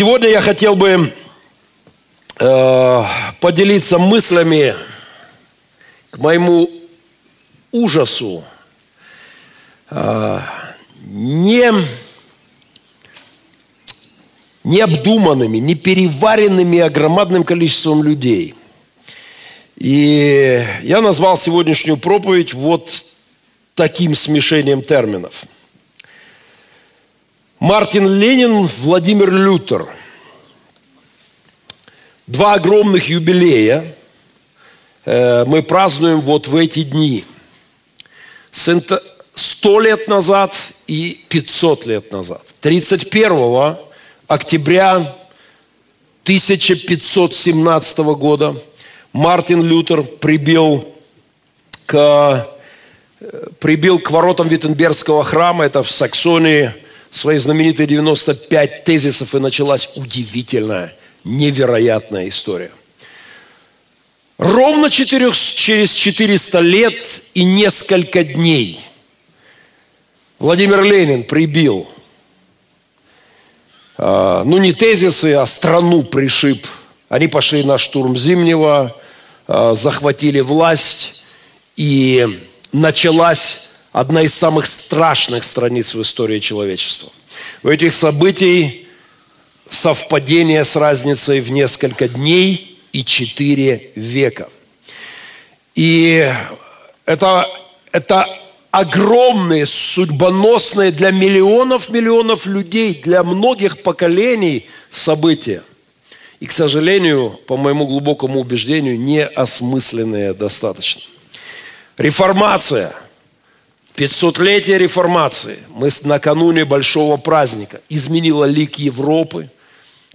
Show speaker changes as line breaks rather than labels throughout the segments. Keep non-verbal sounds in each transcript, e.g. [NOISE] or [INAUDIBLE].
Сегодня я хотел бы э, поделиться мыслями к моему ужасу, э, не необдуманными, не переваренными огромным количеством людей. И я назвал сегодняшнюю проповедь вот таким смешением терминов. Мартин Ленин, Владимир Лютер. Два огромных юбилея э, мы празднуем вот в эти дни. Сто лет назад и 500 лет назад. 31 октября 1517 года Мартин Лютер прибил к, прибил к воротам Виттенбергского храма, это в Саксонии, свои знаменитые 95 тезисов, и началась удивительная, невероятная история. Ровно 4, через 400 лет и несколько дней Владимир Ленин прибил – а, ну не тезисы, а страну пришиб. Они пошли на штурм Зимнего, а, захватили власть, и началась одна из самых страшных страниц в истории человечества. У этих событий совпадение с разницей в несколько дней и четыре века. И это, это огромные, судьбоносные для миллионов-миллионов людей, для многих поколений события. И, к сожалению, по моему глубокому убеждению, неосмысленные достаточно. Реформация. 500-летие реформации. Мы накануне большого праздника. Изменила лик Европы,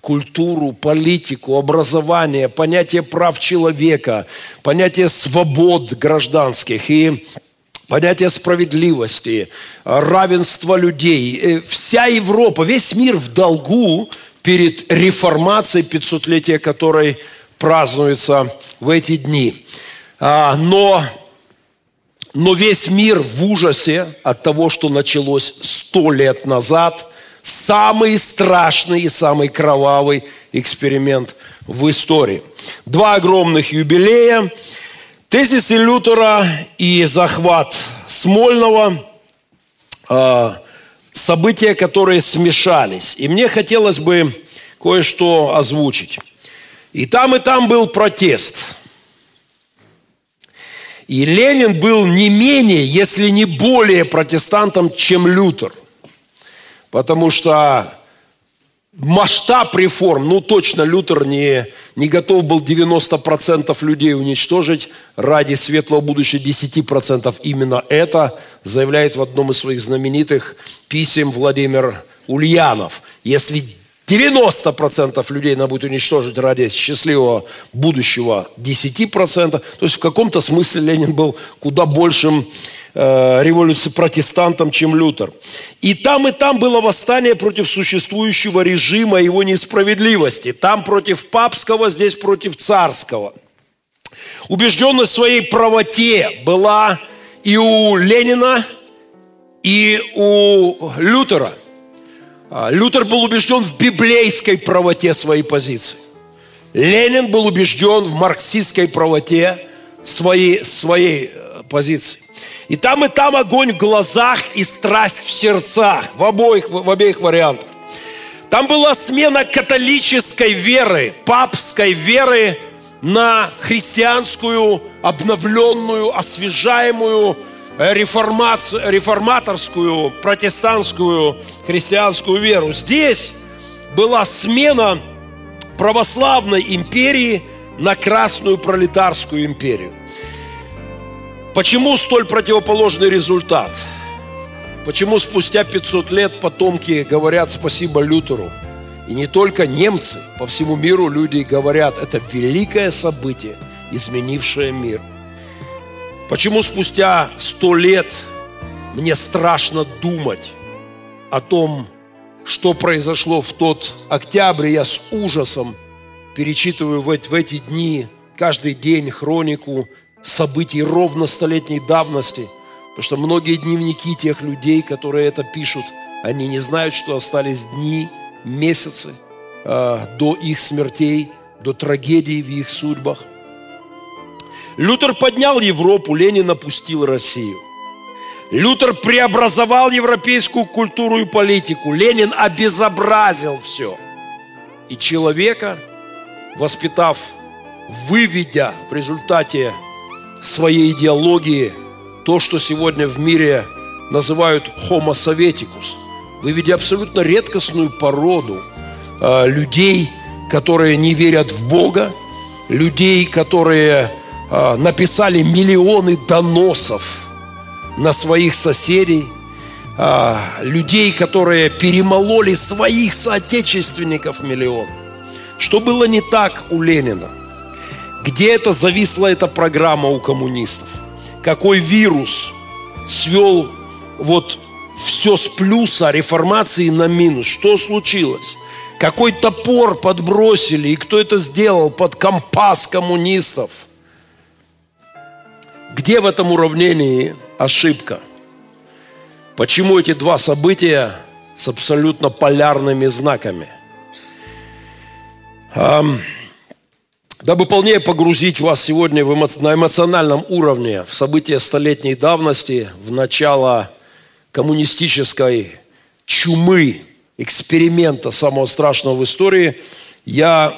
культуру, политику, образование, понятие прав человека, понятие свобод гражданских. И понятие справедливости, равенства людей. Э, вся Европа, весь мир в долгу перед реформацией 500-летия, которой празднуется в эти дни. А, но, но весь мир в ужасе от того, что началось сто лет назад. Самый страшный и самый кровавый эксперимент в истории. Два огромных юбилея – Тезисы Лютера и захват Смольного а, события, которые смешались. И мне хотелось бы кое-что озвучить. И там, и там был протест. И Ленин был не менее, если не более протестантом, чем Лютер. Потому что масштаб реформ, ну точно Лютер не, не готов был 90% людей уничтожить ради светлого будущего 10%. Именно это заявляет в одном из своих знаменитых писем Владимир Ульянов. Если 90% людей надо будет уничтожить ради счастливого будущего 10%, то есть в каком-то смысле Ленин был куда большим э, революции протестантом, чем Лютер. И там, и там было восстание против существующего режима его несправедливости. Там против папского, здесь против царского. Убежденность в своей правоте была и у Ленина, и у Лютера. А, Лютер был убежден в библейской правоте своей позиции. Ленин был убежден в марксистской правоте своей, своей э, позиции. И там, и там огонь в глазах и страсть в сердцах, в обоих, в обеих вариантах. Там была смена католической веры, папской веры на христианскую, обновленную, освежаемую, э, реформацию, реформаторскую, протестантскую, христианскую веру. Здесь была смена православной империи на красную пролетарскую империю. Почему столь противоположный результат? Почему спустя 500 лет потомки говорят спасибо Лютеру? И не только немцы, по всему миру люди говорят, это великое событие, изменившее мир. Почему спустя сто лет мне страшно думать о том, что произошло в тот октябрь, я с ужасом перечитываю в эти дни каждый день хронику событий ровно столетней давности, потому что многие дневники тех людей, которые это пишут, они не знают, что остались дни, месяцы э, до их смертей, до трагедий в их судьбах. Лютер поднял Европу, Ленин опустил Россию. Лютер преобразовал европейскую культуру и политику. Ленин обезобразил все. И человека, воспитав, выведя в результате своей идеологии то, что сегодня в мире называют homo sovieticus, выведя абсолютно редкостную породу э, людей, которые не верят в Бога, людей, которые э, написали миллионы доносов на своих соседей, э, людей, которые перемололи своих соотечественников миллион. Что было не так у Ленина? Где это зависла эта программа у коммунистов? Какой вирус свел вот все с плюса реформации на минус? Что случилось? Какой топор подбросили и кто это сделал под компас коммунистов? Где в этом уравнении ошибка? Почему эти два события с абсолютно полярными знаками? Дабы полнее погрузить вас сегодня в эмо... на эмоциональном уровне в события столетней давности, в начало коммунистической чумы, эксперимента самого страшного в истории, я,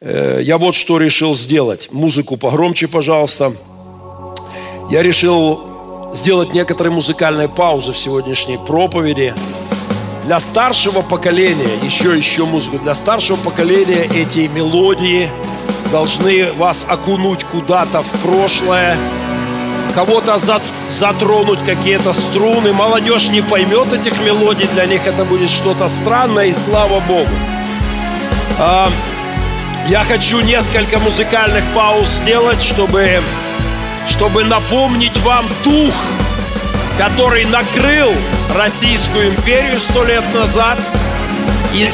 э, я вот что решил сделать. Музыку погромче, пожалуйста. Я решил сделать некоторые музыкальные паузы в сегодняшней проповеди. Для старшего поколения, еще еще музыку, для старшего поколения эти мелодии – должны вас окунуть куда-то в прошлое, кого-то затронуть какие-то струны. Молодежь не поймет этих мелодий, для них это будет что-то странное, и слава Богу. А, я хочу несколько музыкальных пауз сделать, чтобы, чтобы напомнить вам дух, который накрыл Российскую империю сто лет назад и,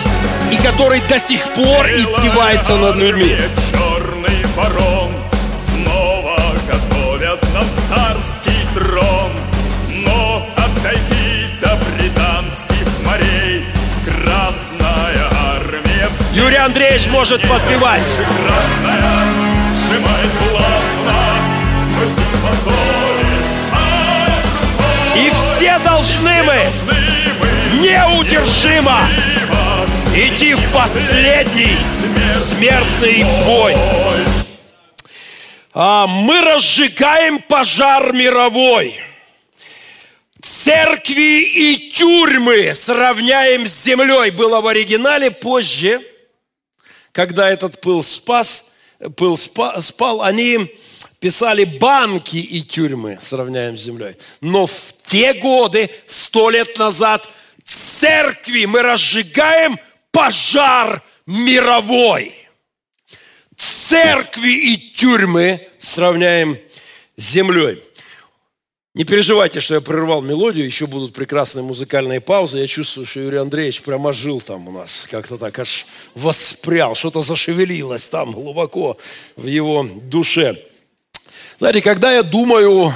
и который до сих пор издевается над людьми.
ворон Снова готовят нам царский трон. Но отойди до британских морей Красная армия
Юрий Андреевич может подпевать.
Красная сжимает властно
И все должны мы неудержимо идти в последний смертный бой. А, мы разжигаем пожар мировой. Церкви и тюрьмы сравняем с землей. Было в оригинале позже, когда этот пыл спас, пыл спал, они писали банки и тюрьмы, сравняем с землей. Но в те годы, сто лет назад, церкви мы разжигаем пожар мировой церкви и тюрьмы сравняем с землей. Не переживайте, что я прервал мелодию, еще будут прекрасные музыкальные паузы. Я чувствую, что Юрий Андреевич прямо жил там у нас, как-то так аж воспрял, что-то зашевелилось там глубоко в его душе. Знаете, когда я думаю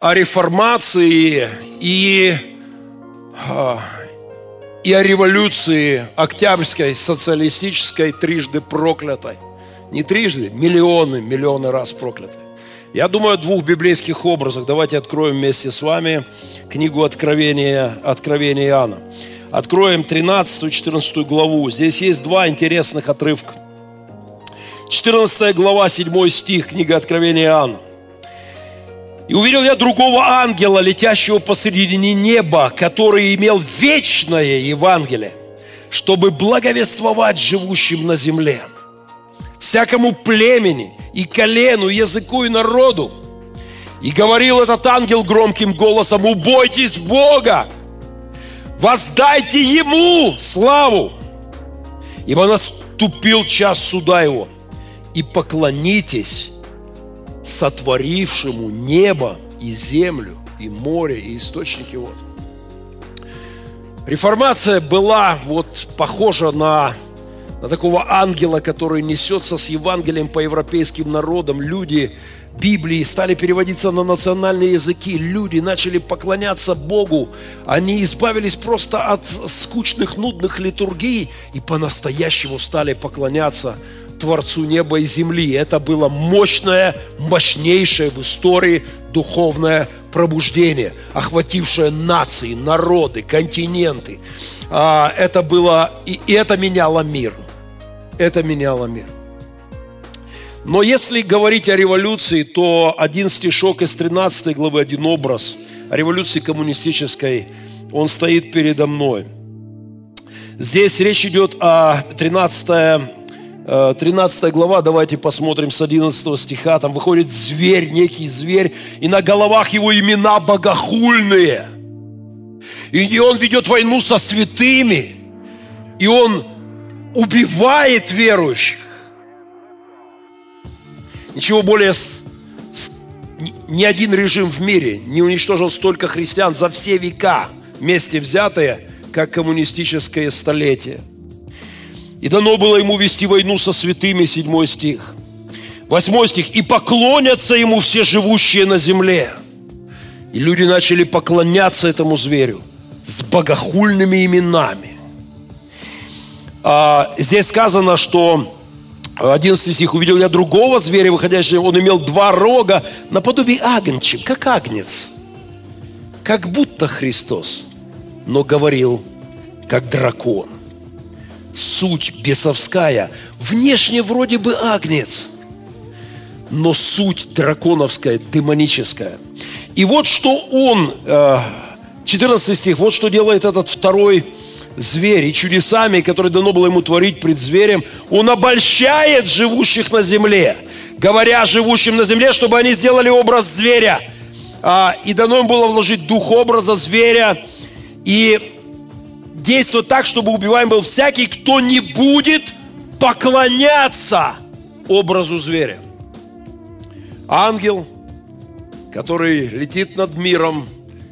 о реформации и, а, и о революции октябрьской, социалистической, трижды проклятой, не трижды, миллионы, миллионы раз прокляты. Я думаю о двух библейских образах. Давайте откроем вместе с вами книгу Откровения, Откровения Иоанна. Откроем 13-14 главу. Здесь есть два интересных отрывка. 14 глава, 7 стих, книга Откровения Иоанна. «И увидел я другого ангела, летящего посредине неба, который имел вечное Евангелие, чтобы благовествовать живущим на земле» всякому племени и колену, языку и народу. И говорил этот ангел громким голосом, убойтесь Бога, воздайте Ему славу, ибо наступил час суда Его, и поклонитесь сотворившему небо и землю, и море, и источники вод. Реформация была вот похожа на на такого ангела, который несется с Евангелием по европейским народам. Люди Библии стали переводиться на национальные языки. Люди начали поклоняться Богу. Они избавились просто от скучных, нудных литургий и по-настоящему стали поклоняться Творцу неба и земли. Это было мощное, мощнейшее в истории духовное пробуждение, охватившее нации, народы, континенты. А, это было, и это меняло мир. Это меняло мир. Но если говорить о революции, то один стишок из 13 главы, один образ о революции коммунистической, он стоит передо мной. Здесь речь идет о 13 13 э, глава, давайте посмотрим с 11 стиха. Там выходит зверь, некий зверь, и на головах его имена богохульные. И он ведет войну со святыми, и он убивает верующих. Ничего более ни один режим в мире не уничтожил столько христиан за все века вместе взятые, как коммунистическое столетие – и дано было ему вести войну со святыми, седьмой стих. Восьмой стих. И поклонятся ему все живущие на земле. И люди начали поклоняться этому зверю с богохульными именами. А, здесь сказано, что 11 стих. «Увидел я другого зверя, выходящего, он имел два рога, наподобие агнчик, как агнец, как будто Христос, но говорил, как дракон» суть бесовская. Внешне вроде бы агнец, но суть драконовская, демоническая. И вот что он, 14 э, стих, вот что делает этот второй зверь. И чудесами, которые дано было ему творить пред зверем, он обольщает живущих на земле, говоря живущим на земле, чтобы они сделали образ зверя. А, и дано им было вложить дух образа зверя. И действовать так, чтобы убиваем был всякий, кто не будет поклоняться образу зверя. Ангел, который летит над миром,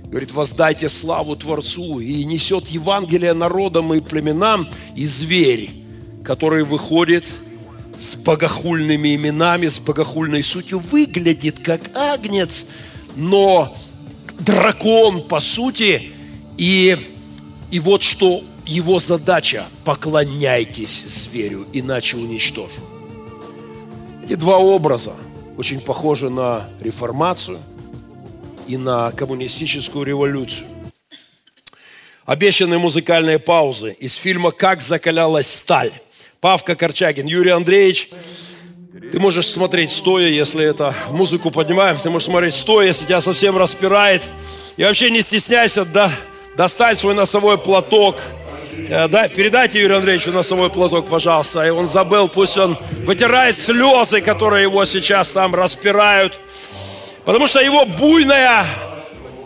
говорит, воздайте славу Творцу и несет Евангелие народам и племенам, и зверь, который выходит с богохульными именами, с богохульной сутью, выглядит как агнец, но дракон по сути, и и вот что его задача – поклоняйтесь зверю, иначе уничтожу. Эти два образа очень похожи на реформацию и на коммунистическую революцию. Обещанные музыкальные паузы из фильма «Как закалялась сталь». Павка Корчагин, Юрий Андреевич, ты можешь смотреть стоя, если это музыку поднимаем, ты можешь смотреть стоя, если тебя совсем распирает. И вообще не стесняйся, да, достать свой носовой платок. Э, да, передайте Юрию Андреевичу носовой платок, пожалуйста. И он забыл, пусть он вытирает слезы, которые его сейчас там распирают. Потому что его буйная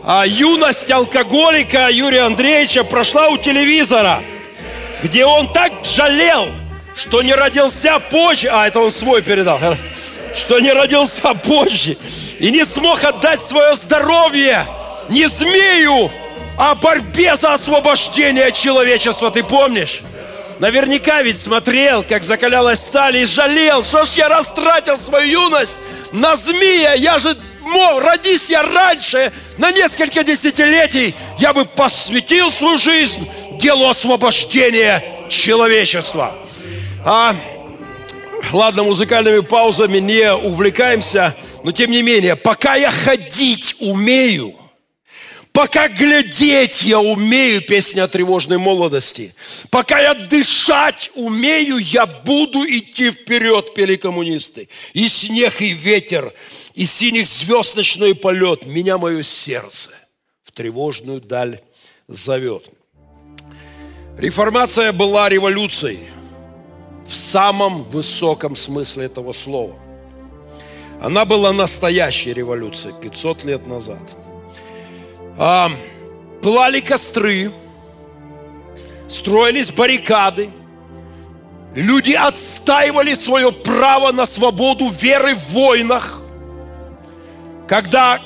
а, юность алкоголика Юрия Андреевича прошла у телевизора, где он так жалел, что не родился позже, а это он свой передал, [LAUGHS] что не родился позже и не смог отдать свое здоровье не змею, о борьбе за освобождение человечества, ты помнишь? Наверняка ведь смотрел, как закалялась сталь и жалел, что ж я растратил свою юность на змея, я же мол, родись я раньше, на несколько десятилетий, я бы посвятил свою жизнь делу освобождения человечества. А, ладно, музыкальными паузами не увлекаемся, но тем не менее, пока я ходить умею – Пока глядеть я умею, песня о тревожной молодости. Пока я дышать умею, я буду идти вперед, пели коммунисты. И снег, и ветер, и синих звезд ночной полет. Меня мое сердце в тревожную даль зовет. Реформация была революцией в самом высоком смысле этого слова. Она была настоящей революцией 500 лет назад – а, пылали костры, строились баррикады, люди отстаивали свое право на свободу веры в войнах. Когда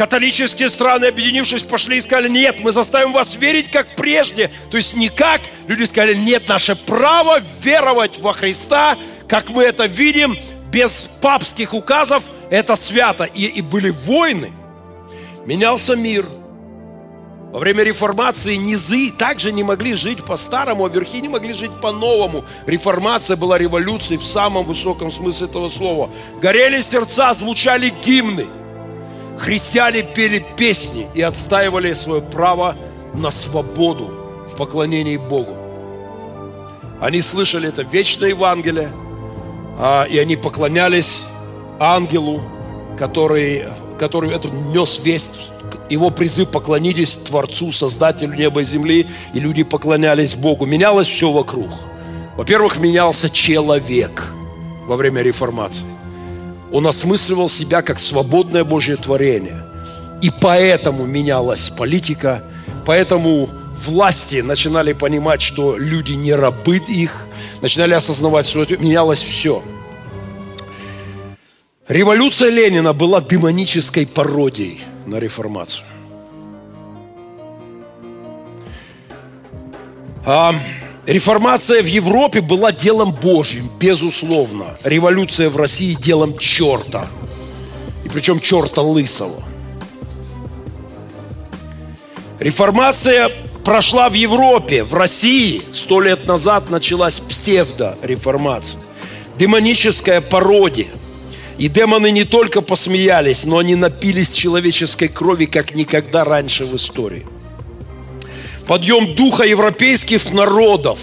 Католические страны, объединившись, пошли и сказали, нет, мы заставим вас верить как прежде. То есть никак. Люди сказали, нет, наше право веровать во Христа, как мы это видим, без папских указов, это свято. И, и были войны. Менялся мир. Во время реформации низы также не могли жить по-старому, а верхи не могли жить по-новому. Реформация была революцией в самом высоком смысле этого слова. Горели сердца, звучали гимны – Христиане пели песни и отстаивали свое право на свободу в поклонении Богу. Они слышали это вечное Евангелие, а, и они поклонялись ангелу, который, который это нес весть, его призыв «Поклонитесь Творцу, Создателю неба и земли», и люди поклонялись Богу. Менялось все вокруг. Во-первых, менялся человек во время реформации. Он осмысливал себя как свободное Божье творение. И поэтому менялась политика, поэтому власти начинали понимать, что люди не рабы их, начинали осознавать, что менялось все. Революция Ленина была демонической пародией на реформацию. А Реформация в Европе была делом Божьим, безусловно. Революция в России делом черта. И причем черта лысого. Реформация прошла в Европе, в России. Сто лет назад началась псевдореформация. Демоническая пародия. И демоны не только посмеялись, но они напились человеческой крови, как никогда раньше в истории – подъем духа европейских народов,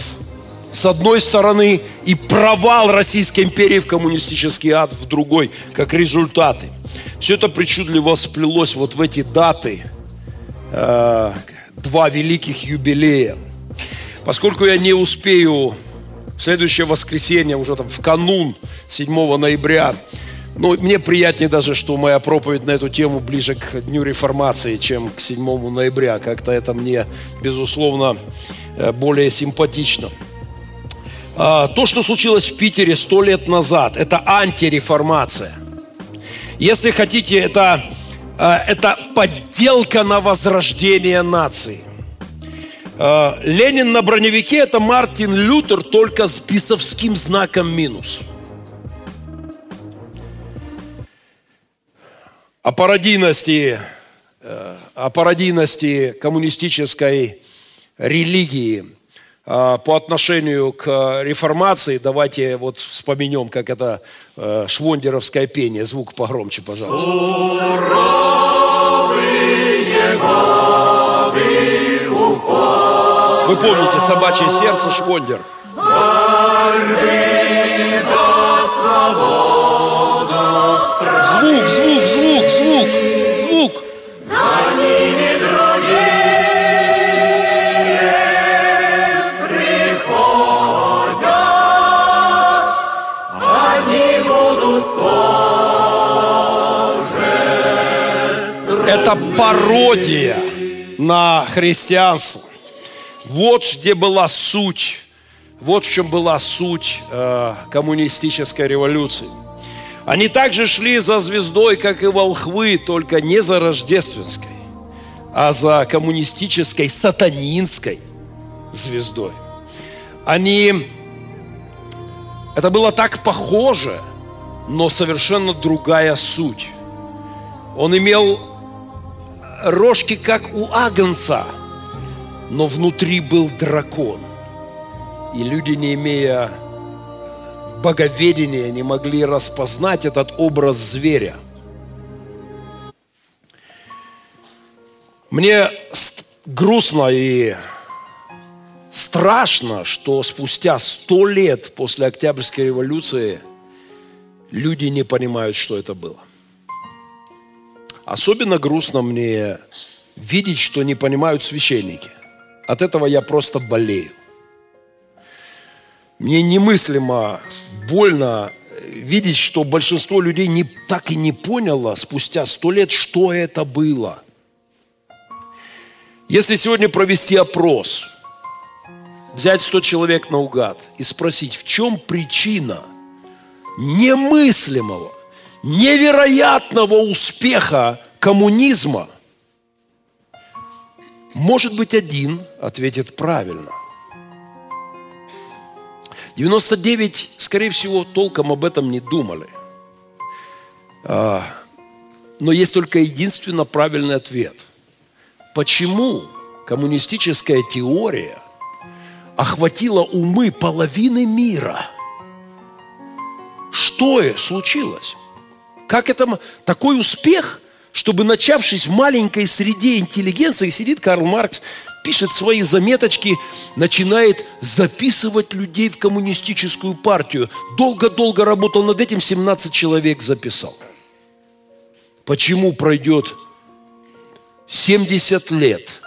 с одной стороны, и провал Российской империи в коммунистический ад в другой, как результаты. Все это причудливо сплелось вот в эти даты, э, два великих юбилея. Поскольку я не успею в следующее воскресенье, уже там в канун 7 ноября, ну, мне приятнее даже, что моя проповедь на эту тему ближе к Дню Реформации, чем к 7 ноября. Как-то это мне, безусловно, э, более симпатично. А, то, что случилось в Питере сто лет назад, это антиреформация. Если хотите, это, э, это подделка на возрождение нации. Э, Ленин на броневике – это Мартин Лютер, только с бисовским знаком минус – о пародийности, э, о пародийности коммунистической религии э, по отношению к реформации, давайте вот вспомнем, как это э, швондеровское пение. Звук погромче, пожалуйста. Вы помните «Собачье сердце» Швондер? Звук, звук, звук, звук, звук. За другие приходят, они будут тоже. Это пародия на христианство. Вот где была суть, вот в чем была суть э, коммунистической революции. Они также шли за звездой, как и волхвы, только не за рождественской, а за коммунистической, сатанинской звездой. Они... Это было так похоже, но совершенно другая суть. Он имел рожки, как у агнца, но внутри был дракон. И люди, не имея боговедения не могли распознать этот образ зверя. Мне грустно и страшно, что спустя сто лет после Октябрьской революции люди не понимают, что это было. Особенно грустно мне видеть, что не понимают священники. От этого я просто болею. Мне немыслимо больно видеть, что большинство людей не, так и не поняло спустя сто лет, что это было. Если сегодня провести опрос, взять 100 человек наугад и спросить, в чем причина немыслимого, невероятного успеха коммунизма? Может быть, один ответит правильно. 99, скорее всего, толком об этом не думали. А, но есть только единственно правильный ответ. Почему коммунистическая теория охватила умы половины мира? Что случилось? Как это такой успех, чтобы начавшись в маленькой среде интеллигенции, сидит Карл Маркс, пишет свои заметочки, начинает записывать людей в коммунистическую партию. Долго-долго работал над этим, 17 человек записал. Почему пройдет 70 лет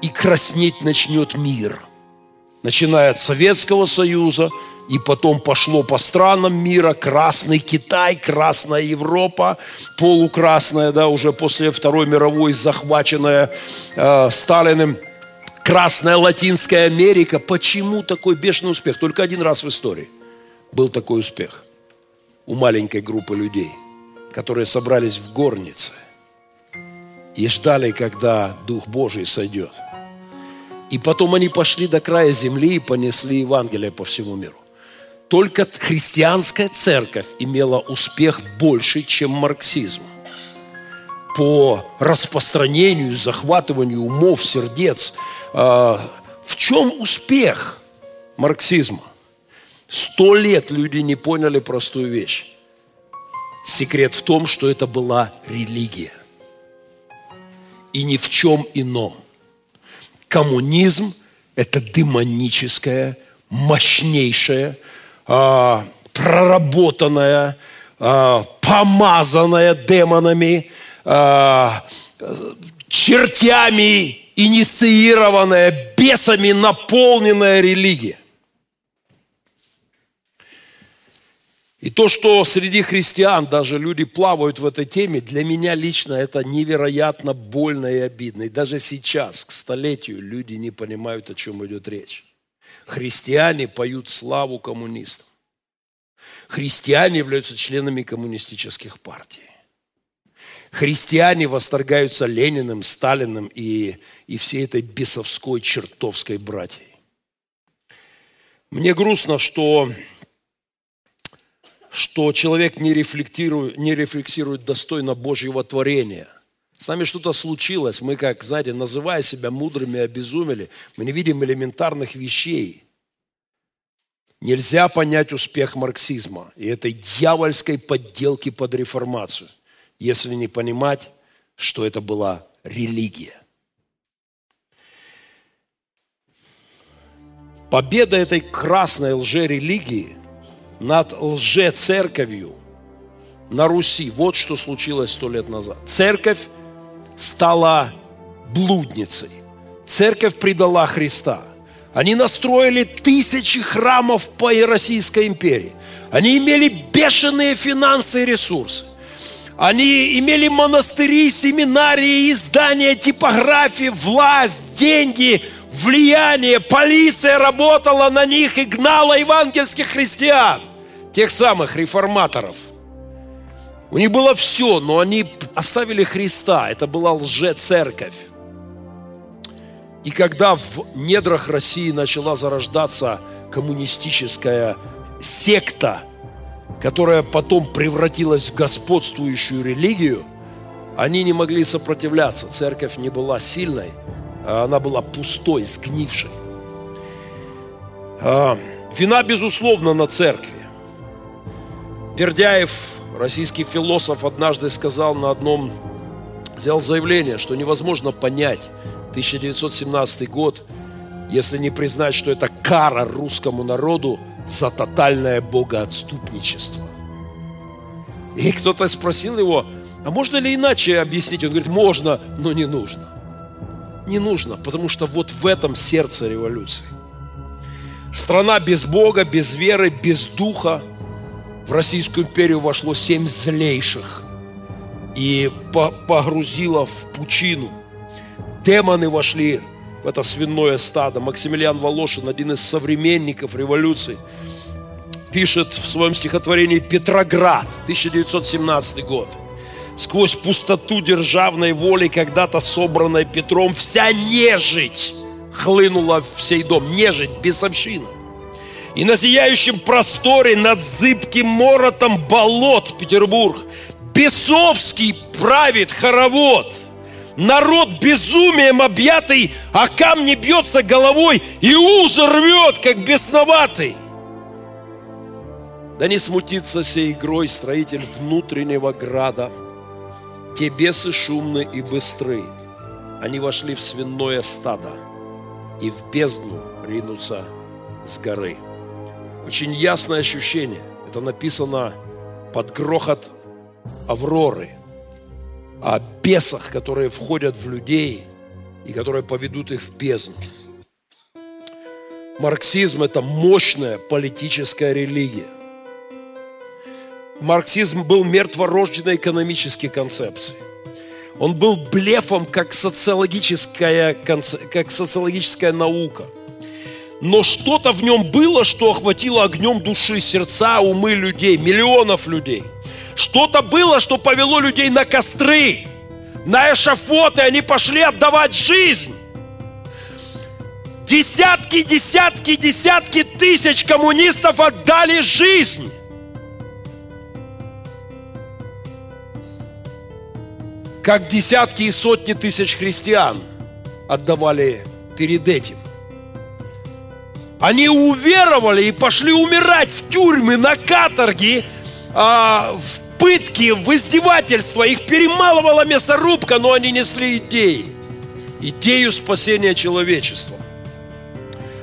и краснеть начнет мир? Начиная от Советского Союза, и потом пошло по странам мира, Красный Китай, Красная Европа, полукрасная, да, уже после Второй мировой захваченная э, Сталиным, Красная Латинская Америка. Почему такой бешеный успех? Только один раз в истории был такой успех у маленькой группы людей, которые собрались в горнице и ждали, когда Дух Божий сойдет. И потом они пошли до края земли и понесли Евангелие по всему миру. Только христианская церковь имела успех больше, чем марксизм. По распространению, захватыванию умов, сердец. А, в чем успех марксизма? Сто лет люди не поняли простую вещь. Секрет в том, что это была религия. И ни в чем ином. Коммунизм – это демоническая, мощнейшая, а, проработанная, а, помазанная демонами, а, чертями инициированная, бесами наполненная религия. И то, что среди христиан даже люди плавают в этой теме, для меня лично это невероятно больно и обидно. И даже сейчас, к столетию, люди не понимают, о чем идет речь. Христиане поют славу коммунистам. Христиане являются членами коммунистических партий. Христиане восторгаются Лениным, Сталиным и, и всей этой бесовской, чертовской братьей. Мне грустно, что, что человек не рефлектирует, не рефлексирует достойно Божьего творения – с нами что-то случилось, мы, как, знаете, называя себя мудрыми, обезумели, мы не видим элементарных вещей. Нельзя понять успех марксизма и этой дьявольской подделки под реформацию, если не понимать, что это была религия. Победа этой красной лжерелигии над лже-церковью на Руси, вот что случилось сто лет назад. Церковь стала блудницей. Церковь предала Христа. Они настроили тысячи храмов по Российской империи. Они имели бешеные финансы и ресурсы. Они имели монастыри, семинарии, издания, типографии, власть, деньги, влияние. Полиция работала на них и гнала евангельских христиан, тех самых реформаторов – у них было все, но они оставили Христа. Это была лже-церковь. И когда в недрах России начала зарождаться коммунистическая секта, которая потом превратилась в господствующую религию, они не могли сопротивляться. Церковь не была сильной, а она была пустой, сгнившей. А, вина, безусловно, на церкви. Бердяев российский философ однажды сказал на одном, сделал заявление, что невозможно понять 1917 год, если не признать, что это кара русскому народу за тотальное богоотступничество. И кто-то спросил его, а можно ли иначе объяснить? Он говорит, можно, но не нужно. Не нужно, потому что вот в этом сердце революции. Страна без Бога, без веры, без духа – в Российскую империю вошло семь злейших и погрузило в пучину. Демоны вошли в это свиное стадо. Максимилиан Волошин, один из современников революции, пишет в своем стихотворении «Петроград», 1917 год. сквозь пустоту державной воли, когда-то собранной Петром, вся нежить хлынула в сей дом. Нежить, бесовщина. И на зияющем просторе над зыбким моротом болот Петербург бесовский правит хоровод. Народ безумием объятый, а камни бьется головой и узы рвет, как бесноватый. Да не смутится сей игрой строитель внутреннего града. Те бесы шумны и быстры. Они вошли в свиное стадо и в бездну ринутся с горы. Очень ясное ощущение. Это написано под грохот Авроры. О бесах, которые входят в людей и которые поведут их в бездну. Марксизм – это мощная политическая религия. Марксизм был мертворожденной экономической концепцией. Он был блефом, как социологическая, как социологическая наука – но что-то в нем было, что охватило огнем души, сердца, умы людей, миллионов людей. Что-то было, что повело людей на костры, на эшафоты, они пошли отдавать жизнь. Десятки, десятки, десятки тысяч коммунистов отдали жизнь. Как десятки и сотни тысяч христиан отдавали перед этим. Они уверовали и пошли умирать в тюрьмы, на каторги, а, в пытки, в издевательства. Их перемалывала мясорубка, но они несли идеи. Идею спасения человечества.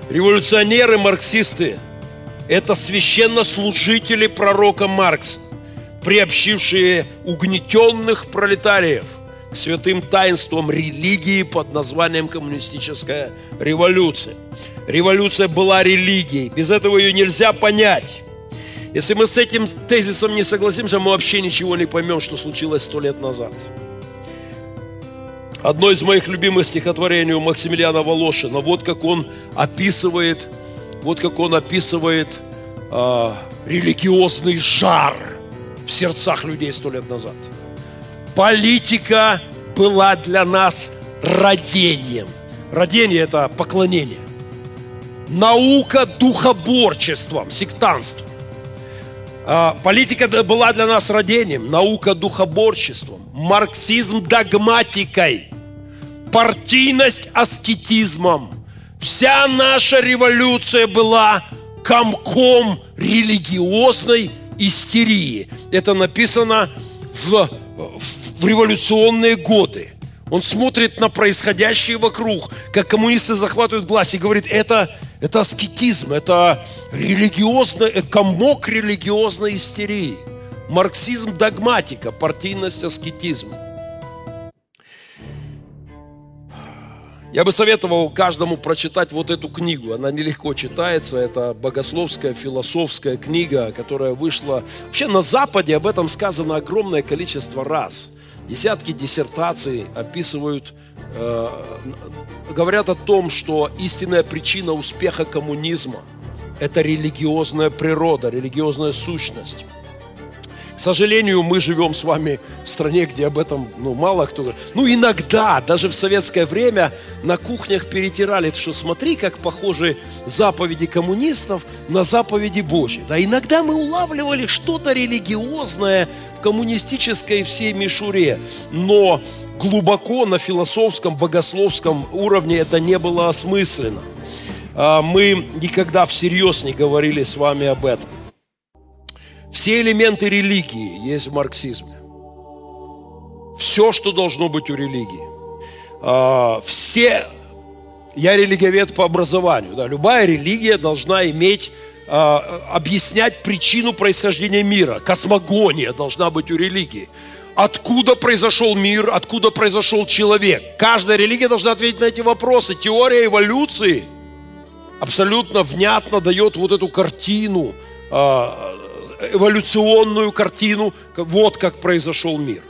Революционеры, марксисты – это священнослужители пророка Маркса, приобщившие угнетенных пролетариев святым таинствам религии под названием коммунистическая революция – Революция была религией. Без этого ее нельзя понять. Если мы с этим тезисом не согласимся, мы вообще ничего не поймем, что случилось сто лет назад. Одно из моих любимых стихотворений у Максимилиана Волошина. Вот как он описывает, вот как он описывает э, религиозный жар в сердцах людей сто лет назад. Политика была для нас родением. Родение – это поклонение наука духоборчеством, сектантством. А, политика была для нас родением, наука духоборчеством, марксизм догматикой, партийность аскетизмом. Вся наша революция была комком религиозной истерии. Это написано в, в революционные годы. Он смотрит на происходящее вокруг, как коммунисты захватывают власть и говорит, это, это аскетизм, это религиозный, это комок религиозной истерии. Марксизм догматика, партийность аскетизм. Я бы советовал каждому прочитать вот эту книгу. Она нелегко читается. Это богословская, философская книга, которая вышла... Вообще на Западе об этом сказано огромное количество раз – Десятки диссертаций описывают, э, говорят о том, что истинная причина успеха коммунизма – это религиозная природа, религиозная сущность. Сожалению, мы живем с вами в стране, где об этом ну, мало кто говорит. Ну, иногда, даже в советское время на кухнях перетирали, что смотри, как похожи заповеди коммунистов на заповеди Божьи. Да, иногда мы улавливали что-то религиозное в коммунистической всей мишуре, но глубоко на философском, богословском уровне это не было осмысленно. А, мы никогда всерьез не говорили с вами об этом. Все элементы религии есть в марксизме. Все, что должно быть у религии. А, все, я религиовед по образованию, да, любая религия должна иметь а, объяснять причину происхождения мира. Космогония должна быть у религии. Откуда произошел мир, откуда произошел человек. Каждая религия должна ответить на эти вопросы. Теория эволюции абсолютно внятно дает вот эту картину а, эволюционную картину, вот как произошел мир.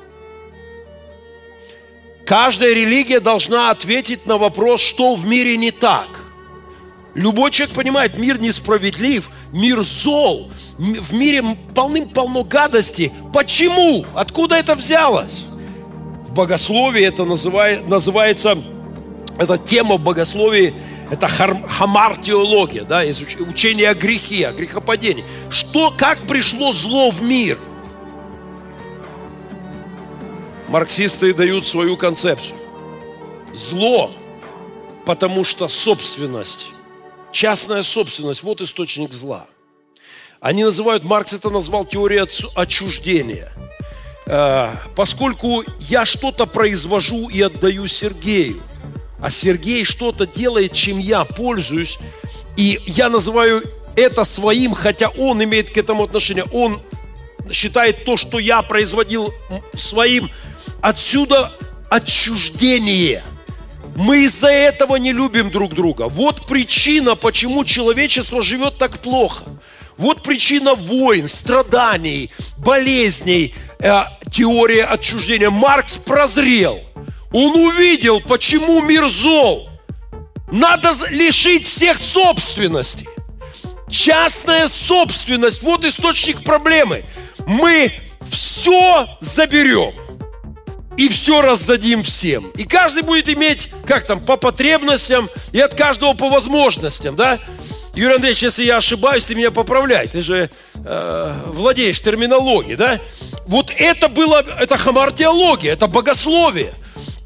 Каждая религия должна ответить на вопрос, что в мире не так. Любой человек понимает, мир несправедлив, мир зол, в мире полным-полно гадости. Почему? Откуда это взялось? В богословии это называет, называется, эта тема в богословии, это хамартиология, да, учение о грехе, о грехопадении. Что, как пришло зло в мир? Марксисты дают свою концепцию. Зло, потому что собственность, частная собственность, вот источник зла. Они называют, Маркс это назвал теорией отчуждения. Э, Поскольку я что-то произвожу и отдаю Сергею, а Сергей что-то делает, чем я пользуюсь, и я называю это своим, хотя он имеет к этому отношение, он считает то, что я производил своим, отсюда отчуждение. Мы из-за этого не любим друг друга. Вот причина, почему человечество живет так плохо. Вот причина войн, страданий, болезней, э, теория отчуждения. Маркс прозрел. Он увидел, почему мир зол. Надо лишить всех собственности. Частная собственность, вот источник проблемы. Мы все заберем и все раздадим всем. И каждый будет иметь, как там, по потребностям и от каждого по возможностям, да? Юрий Андреевич, если я ошибаюсь, ты меня поправляй. Ты же э, владеешь терминологией, да? Вот это было, это хамартиология, это богословие.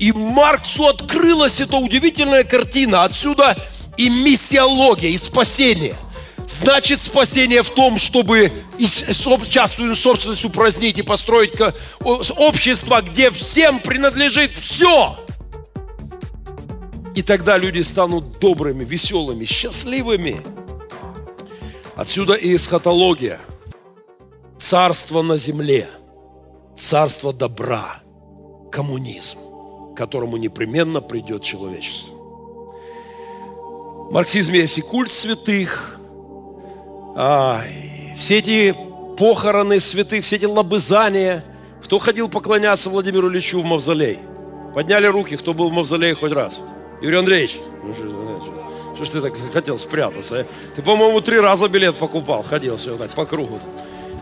И Марксу открылась эта удивительная картина. Отсюда и миссиология, и спасение. Значит, спасение в том, чтобы частную собственность упразднить и построить общество, где всем принадлежит все. И тогда люди станут добрыми, веселыми, счастливыми. Отсюда и эсхатология. Царство на земле. Царство добра. Коммунизм, к которому непременно придет человечество. В марксизме есть и культ святых, а, все эти похороны святых, все эти лобызания. Кто ходил поклоняться Владимиру Ильичу в мавзолей? Подняли руки, кто был в мавзолее хоть раз. Юрий Андреевич, ну что, что- что ж ты так хотел спрятаться? а? Ты, по-моему, три раза билет покупал, ходил все так по кругу.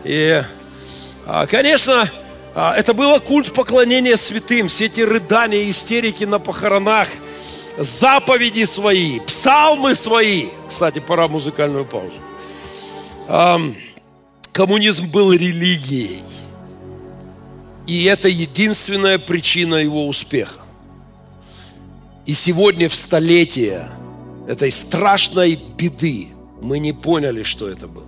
И, а, конечно, это было культ поклонения святым, все эти рыдания, истерики на похоронах, заповеди свои, псалмы свои. Кстати, пора музыкальную паузу. Коммунизм был религией. И это единственная причина его успеха. И сегодня в столетие этой страшной беды мы не поняли, что это было.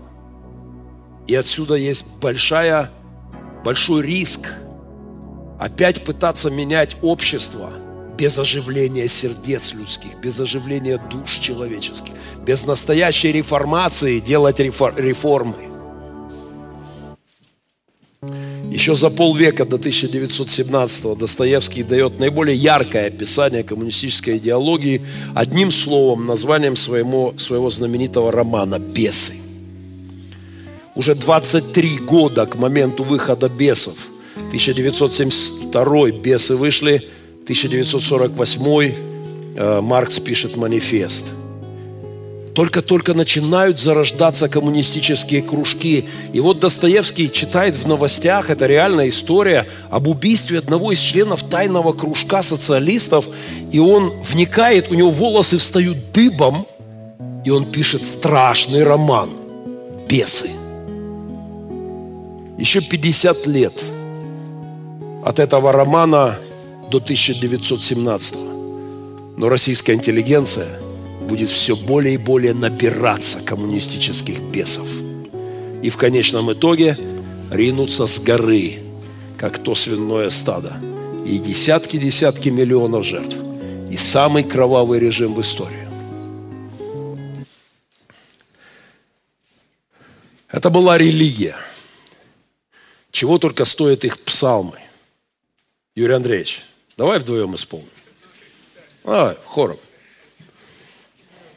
И отсюда есть большая, большой риск опять пытаться менять общество без оживления сердец людских, без оживления душ человеческих, без настоящей реформации делать рефор- реформы. Еще за полвека до 1917 Достоевский дает наиболее яркое описание коммунистической идеологии одним словом, названием своему, своего знаменитого романа «Бесы». Уже 23 года к моменту выхода «Бесов», 1972 «Бесы» вышли, 1948 э, Маркс пишет манифест – только-только начинают зарождаться коммунистические кружки. И вот Достоевский читает в новостях, это реальная история, об убийстве одного из членов тайного кружка социалистов, и он вникает, у него волосы встают дыбом, и он пишет страшный роман «Бесы». Еще 50 лет от этого романа до 1917 Но российская интеллигенция – будет все более и более набираться коммунистических бесов. И в конечном итоге ринуться с горы, как то свиное стадо. И десятки-десятки миллионов жертв. И самый кровавый режим в истории. Это была религия. Чего только стоят их псалмы. Юрий Андреевич, давай вдвоем исполним. Давай, хором.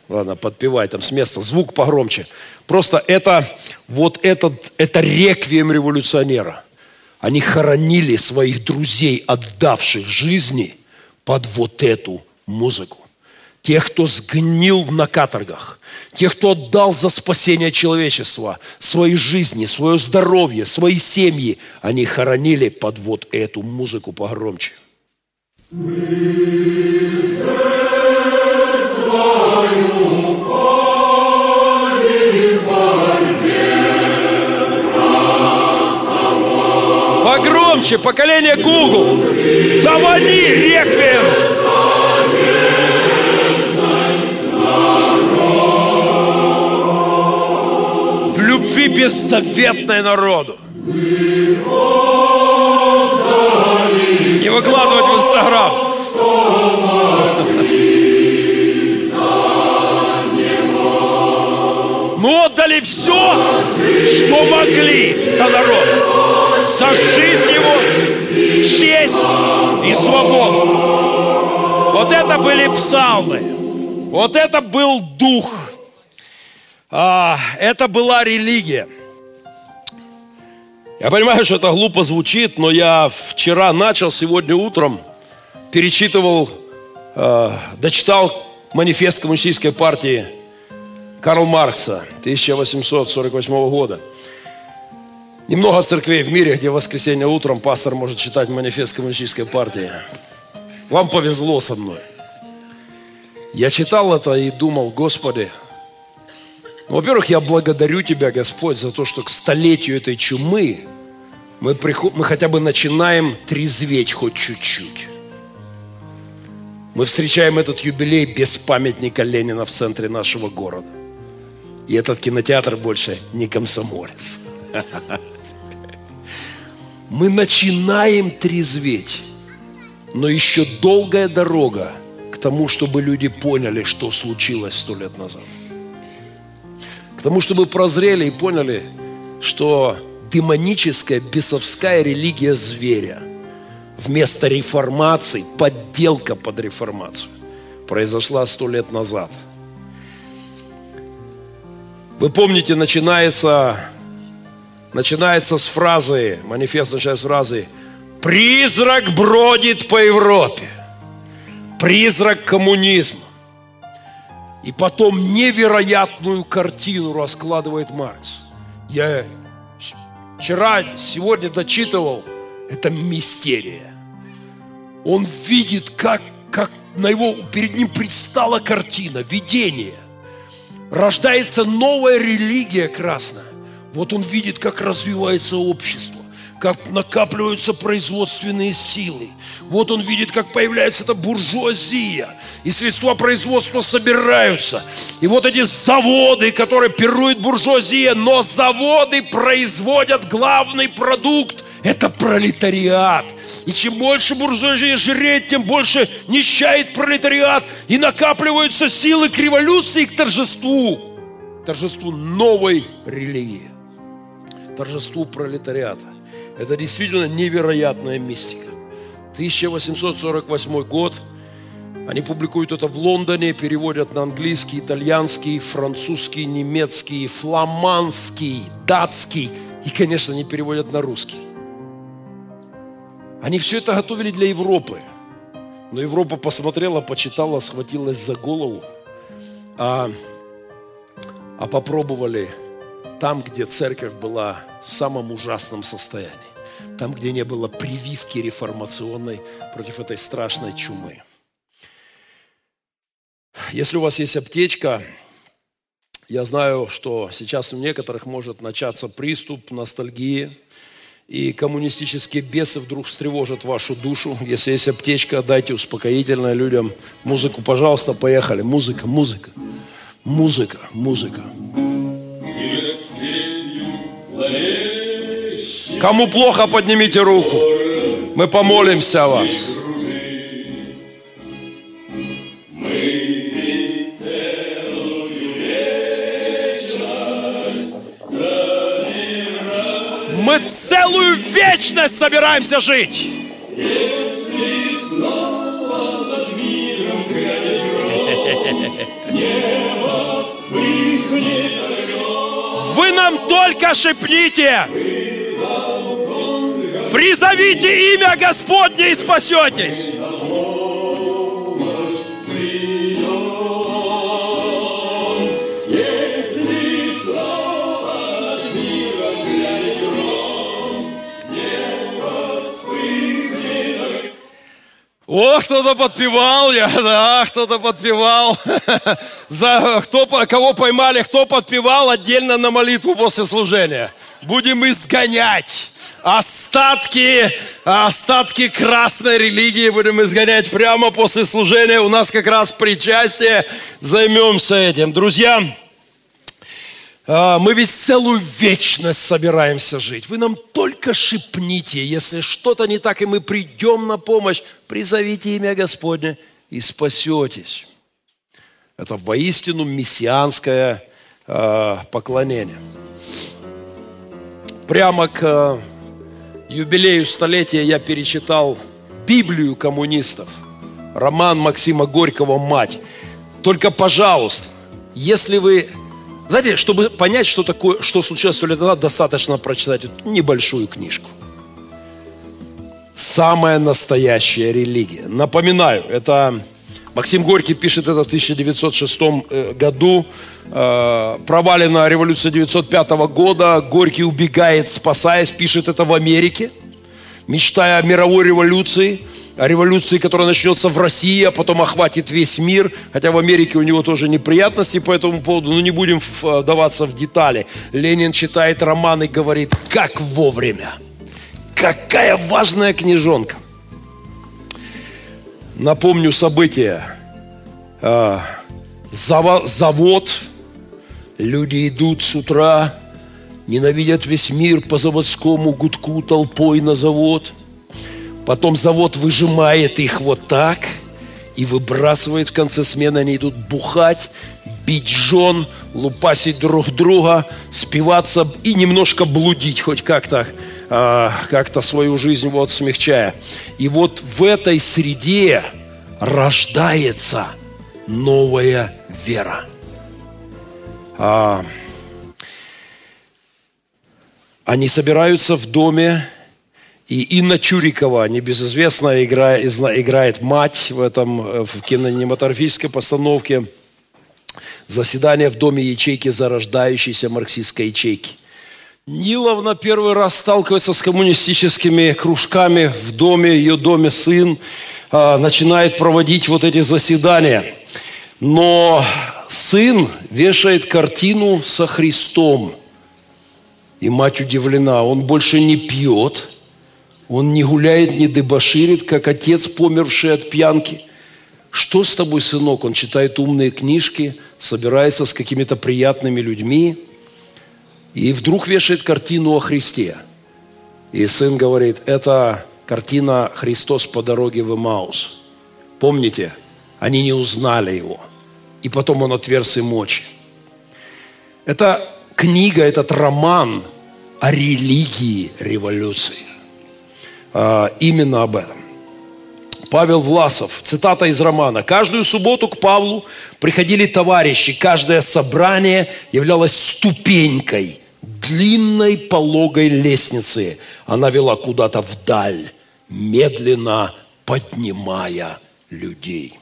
Ладно, подпевай там с места, звук погромче. Просто это, вот этот, это реквием революционера. Они хоронили своих друзей, отдавших жизни под вот эту музыку. Тех, кто сгнил на каторгах, тех, кто отдал за спасение человечества свои жизни, свое здоровье, свои семьи, они хоронили под вот эту музыку погромче. Погромче, поколение Google. Давани реквием. Беззаветной народу. Не выкладывать в Инстаграм. Мы отдали все, что могли за народ. За жизнь его, честь и свободу. Вот это были псалмы. Вот это был дух. А, это была религия. Я понимаю, что это глупо звучит, но я вчера начал, сегодня утром перечитывал, э, дочитал манифест коммунистической партии Карл Маркса 1848 года. Немного церквей в мире, где в воскресенье утром пастор может читать манифест коммунистической партии. Вам повезло со мной. Я читал это и думал, Господи, ну, во-первых, я благодарю Тебя, Господь, за то, что к столетию этой чумы мы, приход... мы хотя бы начинаем трезветь хоть чуть-чуть. Мы встречаем этот юбилей без памятника Ленина в центре нашего города. И этот кинотеатр больше не комсомолец. [LAUGHS] Мы начинаем трезветь, но еще долгая дорога к тому, чтобы люди поняли, что случилось сто лет назад. Тому, чтобы прозрели и поняли, что демоническая, бесовская религия зверя вместо реформации, подделка под реформацию, произошла сто лет назад – вы помните, начинается, начинается с фразы, манифест начинается с фразы «Призрак бродит по Европе». Призрак коммунизма. И потом невероятную картину раскладывает Маркс. Я вчера, сегодня дочитывал, это мистерия. Он видит, как, как на его, перед ним предстала картина, видение рождается новая религия красная. Вот он видит, как развивается общество, как накапливаются производственные силы. Вот он видит, как появляется эта буржуазия, и средства производства собираются. И вот эти заводы, которые пирует буржуазия, но заводы производят главный продукт это пролетариат. И чем больше буржуазия жреет, тем больше нищает пролетариат. И накапливаются силы к революции, к торжеству. Торжеству новой религии. Торжеству пролетариата. Это действительно невероятная мистика. 1848 год. Они публикуют это в Лондоне, переводят на английский, итальянский, французский, немецкий, фламандский, датский и, конечно, не переводят на русский. Они все это готовили для Европы. Но Европа посмотрела, почитала, схватилась за голову, а, а попробовали там, где церковь была в самом ужасном состоянии, там, где не было прививки реформационной против этой страшной чумы. Если у вас есть аптечка, я знаю, что сейчас у некоторых может начаться приступ ностальгии, и коммунистические бесы вдруг встревожат вашу душу. Если есть аптечка, дайте успокоительное людям. Музыку, пожалуйста, поехали. Музыка, музыка, музыка, музыка. Кому плохо, поднимите руку. Мы помолимся о вас. Мы целую вечность собираемся жить. Только шепните. Призовите имя Господне и спасетесь. О, кто-то подпевал, я, [LAUGHS] да, кто-то подпевал. [LAUGHS] За, кто, кого поймали, кто подпевал, отдельно на молитву после служения. Будем изгонять остатки, остатки красной религии будем изгонять прямо после служения. У нас как раз причастие, займемся этим. Друзья, мы ведь целую вечность собираемся жить. Вы нам только шепните, если что-то не так, и мы придем на помощь, призовите имя Господне и спасетесь. Это воистину мессианское э, поклонение. Прямо к э, юбилею столетия я перечитал Библию коммунистов, роман Максима Горького «Мать». Только, пожалуйста, если вы знаете, чтобы понять, что такое, что случилось сто лет назад, достаточно прочитать эту небольшую книжку. Самая настоящая религия. Напоминаю, это Максим Горький пишет это в 1906 э, году. Э, провалена революция 1905 года. Горький убегает, спасаясь, пишет это в Америке, мечтая о мировой революции – о революции, которая начнется в России, а потом охватит весь мир. Хотя в Америке у него тоже неприятности по этому поводу, но не будем вдаваться в детали. Ленин читает роман и говорит, как вовремя. Какая важная книжонка. Напомню события. А, завод, люди идут с утра, ненавидят весь мир по заводскому гудку толпой на завод – Потом завод выжимает их вот так и выбрасывает в конце смены. Они идут бухать, бить жен, лупасить друг друга, спиваться и немножко блудить, хоть как-то э, как-то свою жизнь вот смягчая. И вот в этой среде рождается новая вера. А, они собираются в доме и Инна Чурикова, небезызвестная, игра, играет мать в этом э, в кинематографической постановке. Заседание в доме ячейки зарождающейся марксистской ячейки. Ниловна первый раз сталкивается с коммунистическими кружками в доме, ее доме сын а, начинает проводить вот эти заседания. Но сын вешает картину со Христом. И мать удивлена, он больше не пьет – он не гуляет, не дебоширит, как отец, померший от пьянки. Что с тобой, сынок? Он читает умные книжки, собирается с какими-то приятными людьми и вдруг вешает картину о Христе. И сын говорит, это картина «Христос по дороге в Имаус». Помните? Они не узнали его. И потом он отверз им очи. Это книга, этот роман о религии революции. А, именно об этом. Павел Власов, цитата из романа. «Каждую субботу к Павлу приходили товарищи. Каждое собрание являлось ступенькой длинной пологой лестницы. Она вела куда-то вдаль, медленно поднимая людей».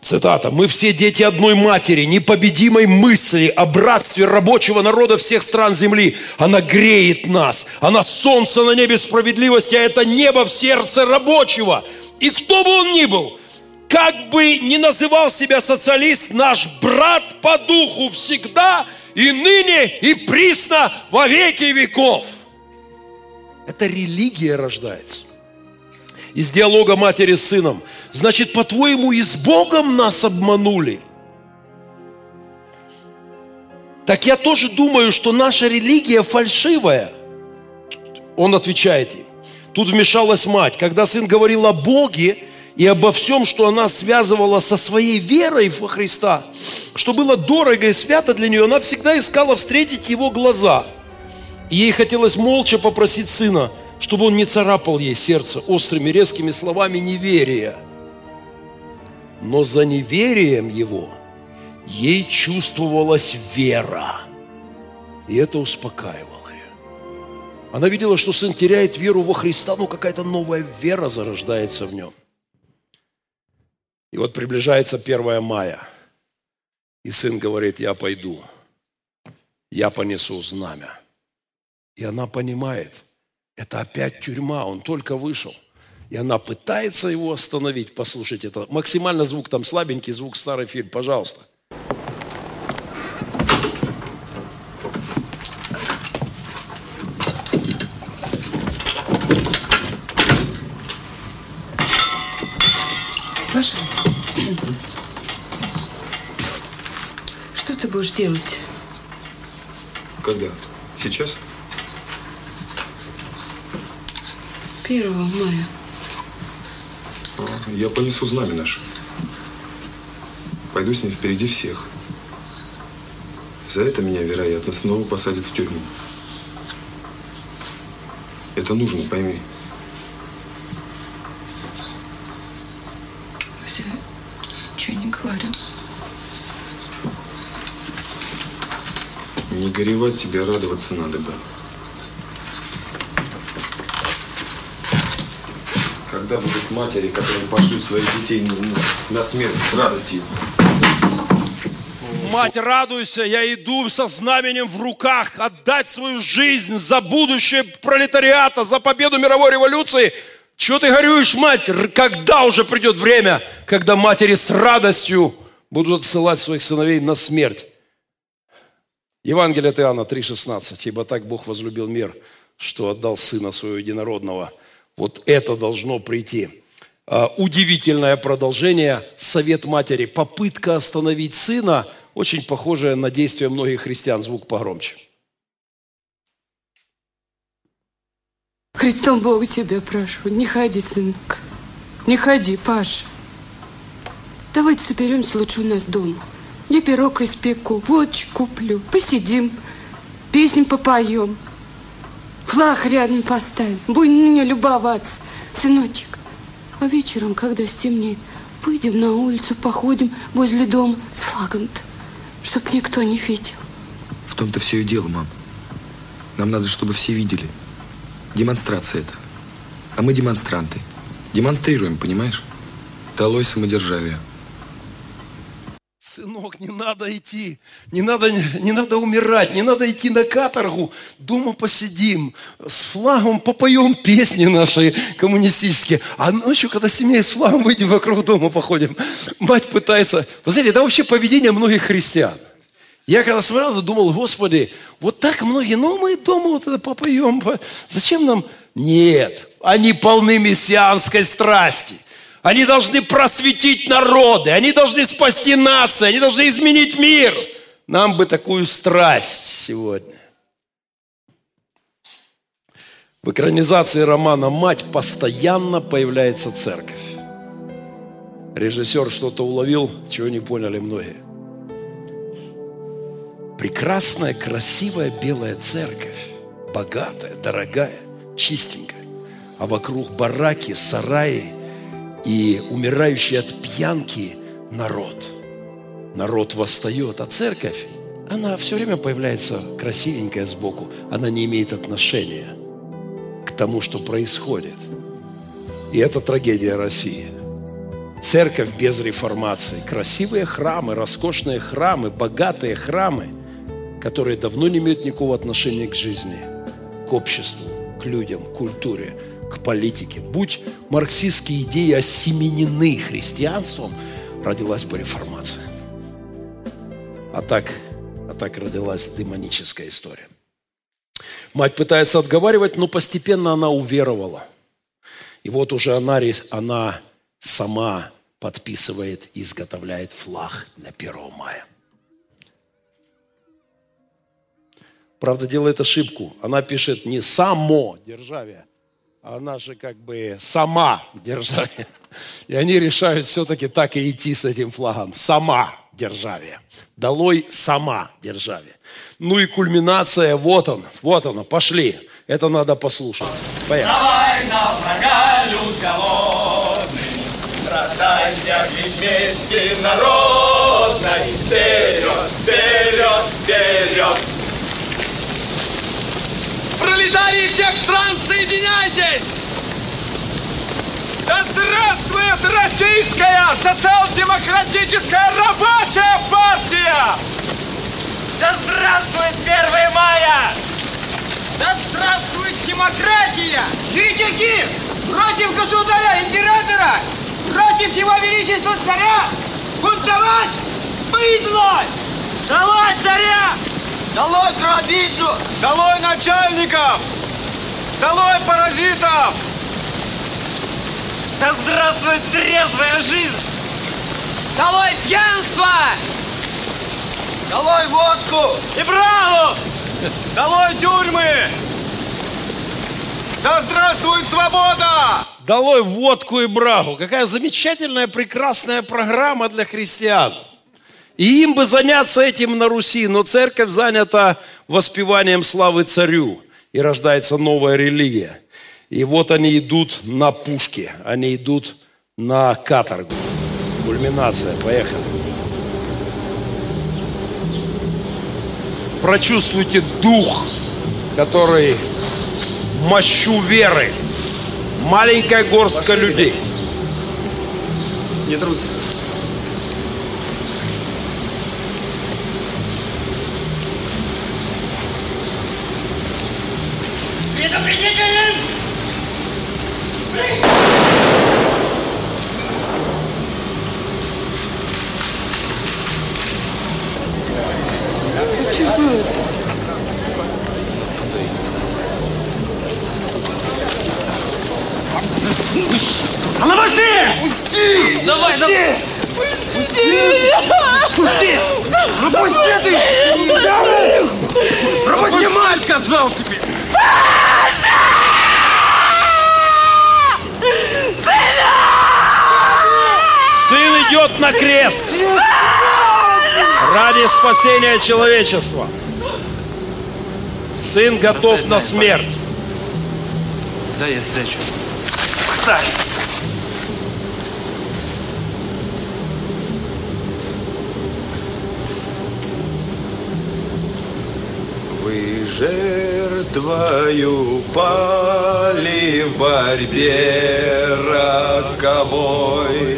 Цитата. «Мы все дети одной матери, непобедимой мысли о братстве рабочего народа всех стран земли. Она греет нас. Она солнце на небе справедливости, а это небо в сердце рабочего. И кто бы он ни был, как бы ни называл себя социалист, наш брат по духу всегда и ныне, и присно во веки веков». Это религия рождается из диалога матери с сыном. Значит, по-твоему, и с Богом нас обманули? Так я тоже думаю, что наша религия фальшивая. Он отвечает им. Тут вмешалась мать. Когда сын говорил о Боге и обо всем, что она связывала со своей верой во Христа, что было дорого и свято для нее, она всегда искала встретить его глаза. И ей хотелось молча попросить сына – чтобы он не царапал ей сердце острыми резкими словами неверия. Но за неверием его ей чувствовалась вера. И это успокаивало ее. Она видела, что сын теряет веру во Христа, но какая-то новая вера зарождается в нем. И вот приближается 1 мая. И сын говорит, я пойду, я понесу знамя. И она понимает – это опять тюрьма, он только вышел. И она пытается его остановить. Послушайте, это максимально звук там слабенький, звук старый фильм, пожалуйста.
Паша, что ты будешь делать?
Когда? Сейчас?
1 мая.
Я понесу знамя наше. Пойду с ним впереди всех. За это меня, вероятно, снова посадят в тюрьму. Это нужно, пойми.
Все, ничего не говорю.
Не горевать тебе, радоваться надо бы. Когда будут матери, которые пошлют своих детей на- на смерть с радостью?
Мать, радуйся, я иду со знаменем в руках отдать свою жизнь за будущее пролетариата, за победу мировой революции. Чего ты горюешь, мать? Когда уже придет время, когда матери с радостью будут отсылать своих сыновей на смерть? Евангелие от Иоанна 3,16. «Ибо так Бог возлюбил мир, что отдал Сына Своего Единородного». Вот это должно прийти. А, Удивительное продолжение. Совет матери. Попытка остановить сына, очень похожая на действия многих христиан. Звук погромче.
Христом Бога тебя прошу, не ходи, сынок. Не ходи, Паша. Давайте соберемся лучше у нас дома. Я пирог испеку, водочку куплю, посидим, песнь попоем. Флаг рядом поставим, будем на нее любоваться. Сыночек, а вечером, когда стемнеет, выйдем на улицу, походим возле дома с флагом-то, чтоб никто не видел.
В том-то все и дело, мам. Нам надо, чтобы все видели. Демонстрация это. А мы демонстранты. Демонстрируем, понимаешь? Долой самодержавие.
Сынок, не надо идти, не надо, не надо умирать, не надо идти на каторгу. Дома посидим, с флагом попоем песни наши коммунистические. А ночью, когда семья с флагом, выйдем вокруг дома походим. Мать пытается... Вы знаете, это вообще поведение многих христиан. Я когда смотрел, думал, Господи, вот так многие, ну мы дома вот это попоем. по- Зачем нам? Нет, они полны мессианской страсти. Они должны просветить народы, они должны спасти нации, они должны изменить мир. Нам бы такую страсть сегодня. В экранизации романа «Мать» постоянно появляется церковь. Режиссер что-то уловил, чего не поняли многие. Прекрасная, красивая белая церковь, богатая, дорогая, чистенькая, а вокруг бараки, сараи и умирающий от пьянки народ. Народ восстает, а церковь, она все время появляется красивенькая сбоку, она не имеет отношения к тому, что происходит. И это трагедия России. Церковь без реформации, красивые храмы, роскошные храмы, богатые храмы, которые давно не имеют никакого отношения к жизни, к обществу, к людям, к культуре, к политике. Будь марксистские идеи осеменены христианством, родилась бы реформация. А так, а так родилась демоническая история. Мать пытается отговаривать, но постепенно она уверовала. И вот уже она, она сама подписывает и изготовляет флаг для 1 мая. Правда, делает ошибку. Она пишет не само державие, а она же как бы сама державие. И они решают все-таки так и идти с этим флагом. Сама державие. Долой сама державие. Ну и кульминация, вот он, вот оно, пошли. Это надо послушать. Поехали.
Давай на врага, люд голодный, Рождайся клич мести народной. Вперед, вперед, вперед!
Пролетарии всех стран, соединяйтесь! Да здравствует Российская социал-демократическая рабочая партия! Да здравствует 1 мая! Да здравствует демократия! Еретики! Против государя, императора! Против его величества царя! Бунтовать! Быдло!
Долой царя! Долой гробицу!
Долой начальников! Долой паразитов!
Да здравствует трезвая жизнь!
Долой пьянство!
Долой водку!
И браво! Долой тюрьмы! Да здравствует свобода!
Долой водку и брагу. Какая замечательная, прекрасная программа для христиан. И им бы заняться этим на Руси, но церковь занята воспеванием славы царю. И рождается новая религия. И вот они идут на пушки, они идут на каторгу. Кульминация, поехали. Прочувствуйте дух, который мощу веры. Маленькая горстка людей.
Не трусь.
Предупредителен! А ну быстрее! Пусти! Давай, давай! Пусти! Пусти! Ну пусти ты! Пропусти мать, сказал тебе!
Сын идет на крест ради спасения человечества. Сын готов на смерть.
Да, я спрячу. Кстати!
Вы жертвою пали в борьбе роковой,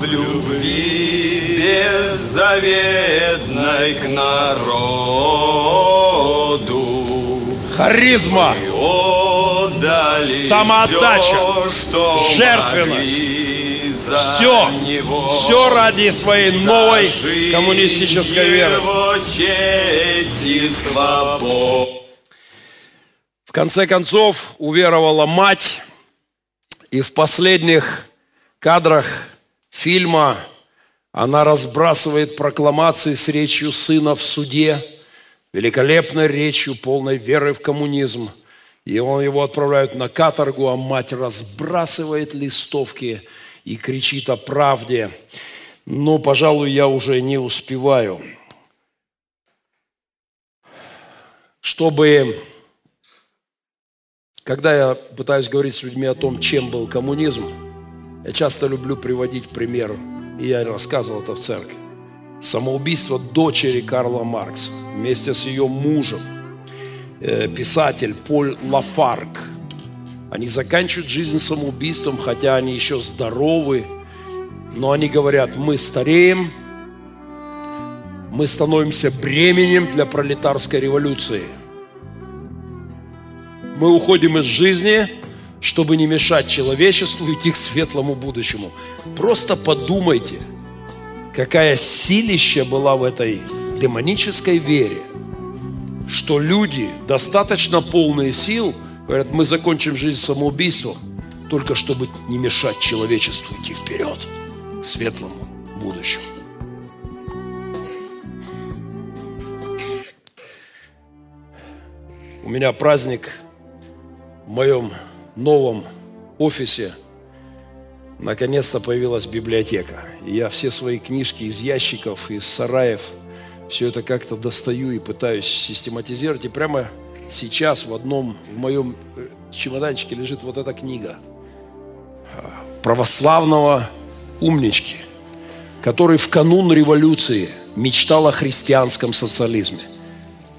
В любви беззаветной к народу.
Харизма, Самоотдача,
все,
жертвенность. все, все ради своей новой коммунистической веры. В конце концов, уверовала мать, и в последних кадрах фильма она разбрасывает прокламации с речью сына в суде, великолепной речью, полной веры в коммунизм. И он его отправляют на каторгу, а мать разбрасывает листовки и кричит о правде. Но, пожалуй, я уже не успеваю. Чтобы когда я пытаюсь говорить с людьми о том, чем был коммунизм, я часто люблю приводить пример, и я рассказывал это в церкви. Самоубийство дочери Карла Маркса вместе с ее мужем, э, писатель Поль Лафарг. Они заканчивают жизнь самоубийством, хотя они еще здоровы, но они говорят, мы стареем, мы становимся бременем для пролетарской революции – мы уходим из жизни, чтобы не мешать человечеству идти к светлому будущему. Просто подумайте, какая силища была в этой демонической вере, что люди, достаточно полные сил, говорят, мы закончим жизнь самоубийством, только чтобы не мешать человечеству идти вперед к светлому будущему. У меня праздник в моем новом офисе наконец-то появилась библиотека. И я все свои книжки из ящиков, из сараев, все это как-то достаю и пытаюсь систематизировать. И прямо сейчас в одном, в моем э, чемоданчике лежит вот эта книга православного умнички, который в канун революции мечтал о христианском социализме.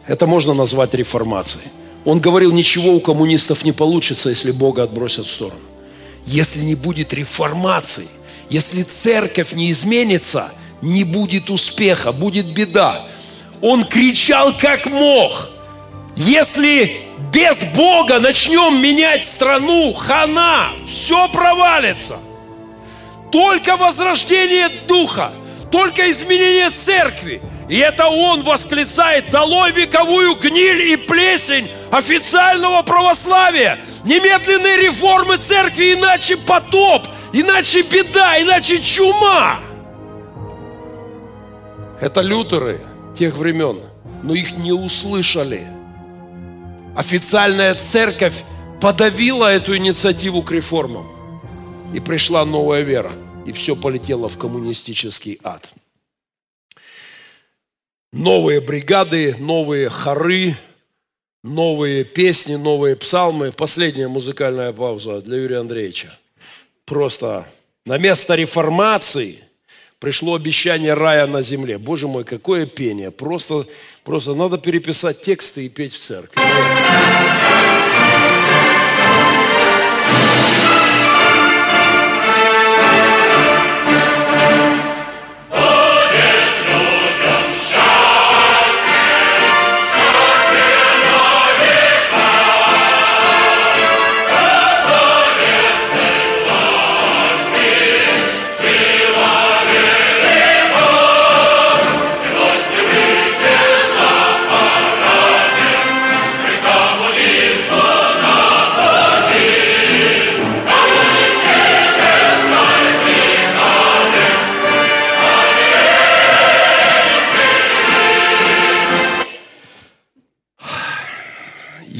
Это можно назвать реформацией. Он говорил, ничего у коммунистов не получится, если Бога отбросят в сторону. Если не будет реформации, если церковь не изменится, не будет успеха, будет беда. Он кричал как мог. Если Без Бога начнем менять страну, хана, все провалится. Только возрождение духа, только изменение церкви. И это он восклицает, долой вековую гниль и плесень официального православия. Немедленные реформы церкви, иначе потоп, иначе беда, иначе чума. Это лютеры тех времен, но их не услышали. Официальная церковь подавила эту инициативу к реформам. И пришла новая вера. И все полетело в коммунистический ад. Новые бригады, новые хоры, новые песни, новые псалмы. Последняя музыкальная пауза для Юрия Андреевича. Просто на место реформации – пришло обещание рая на земле. Боже мой, какое пение. Просто, просто надо переписать тексты и петь в церкви.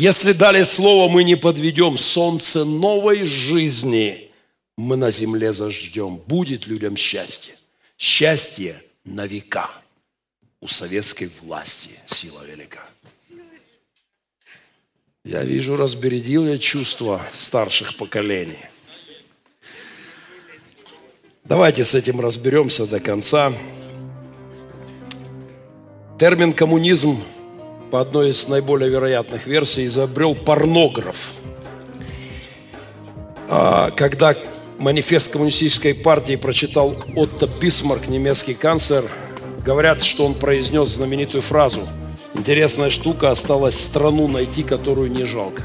Если дали слово, мы не подведем. Солнце новой жизни мы на земле заждем. Будет людям счастье. Счастье на века. У советской власти сила велика. Я вижу, разбередил я чувства старших поколений. Давайте с этим разберемся до конца. Термин коммунизм по одной из наиболее вероятных версий, изобрел порнограф. А, когда манифест коммунистической партии прочитал Отто Бисмарк, немецкий канцлер, говорят, что он произнес знаменитую фразу «Интересная штука, осталась страну найти, которую не жалко».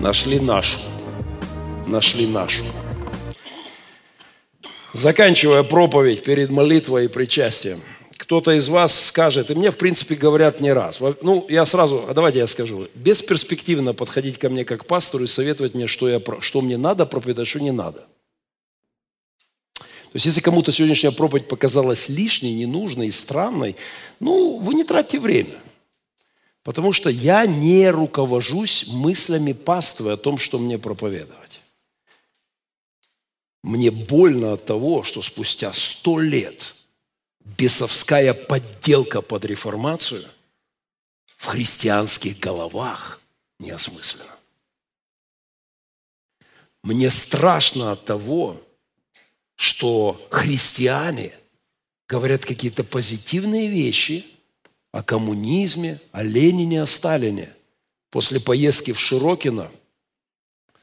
Нашли нашу. Нашли нашу. Заканчивая проповедь перед молитвой и причастием – кто-то из вас скажет, и мне, в принципе, говорят не раз. Ну, я сразу, а давайте я скажу. Бесперспективно подходить ко мне как пастору и советовать мне, что, я, что мне надо проповедовать, что не надо. То есть, если кому-то сегодняшняя проповедь показалась лишней, ненужной, странной, ну, вы не тратьте время. Потому что я не руковожусь мыслями паствы о том, что мне проповедовать. Мне больно от того, что спустя сто лет – бесовская подделка под реформацию в христианских головах неосмысленно. Мне страшно от того, что христиане говорят какие-то позитивные вещи о коммунизме, о Ленине, о Сталине. После поездки в Широкино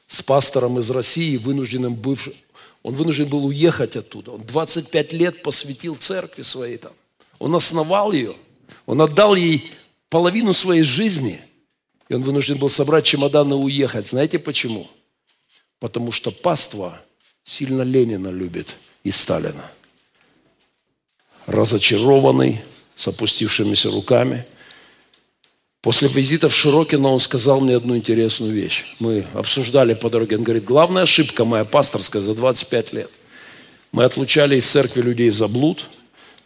с пастором из России, вынужденным бывшим, он вынужден был уехать оттуда. Он 25 лет посвятил церкви своей там. Он основал ее. Он отдал ей половину своей жизни. И он вынужден был собрать чемоданы и уехать. Знаете почему? Потому что паства сильно Ленина любит и Сталина. Разочарованный, с опустившимися руками – После визита в Широкино он сказал мне одну интересную вещь. Мы обсуждали по дороге. Он говорит, главная ошибка моя пасторская за 25 лет. Мы отлучали из церкви людей за блуд,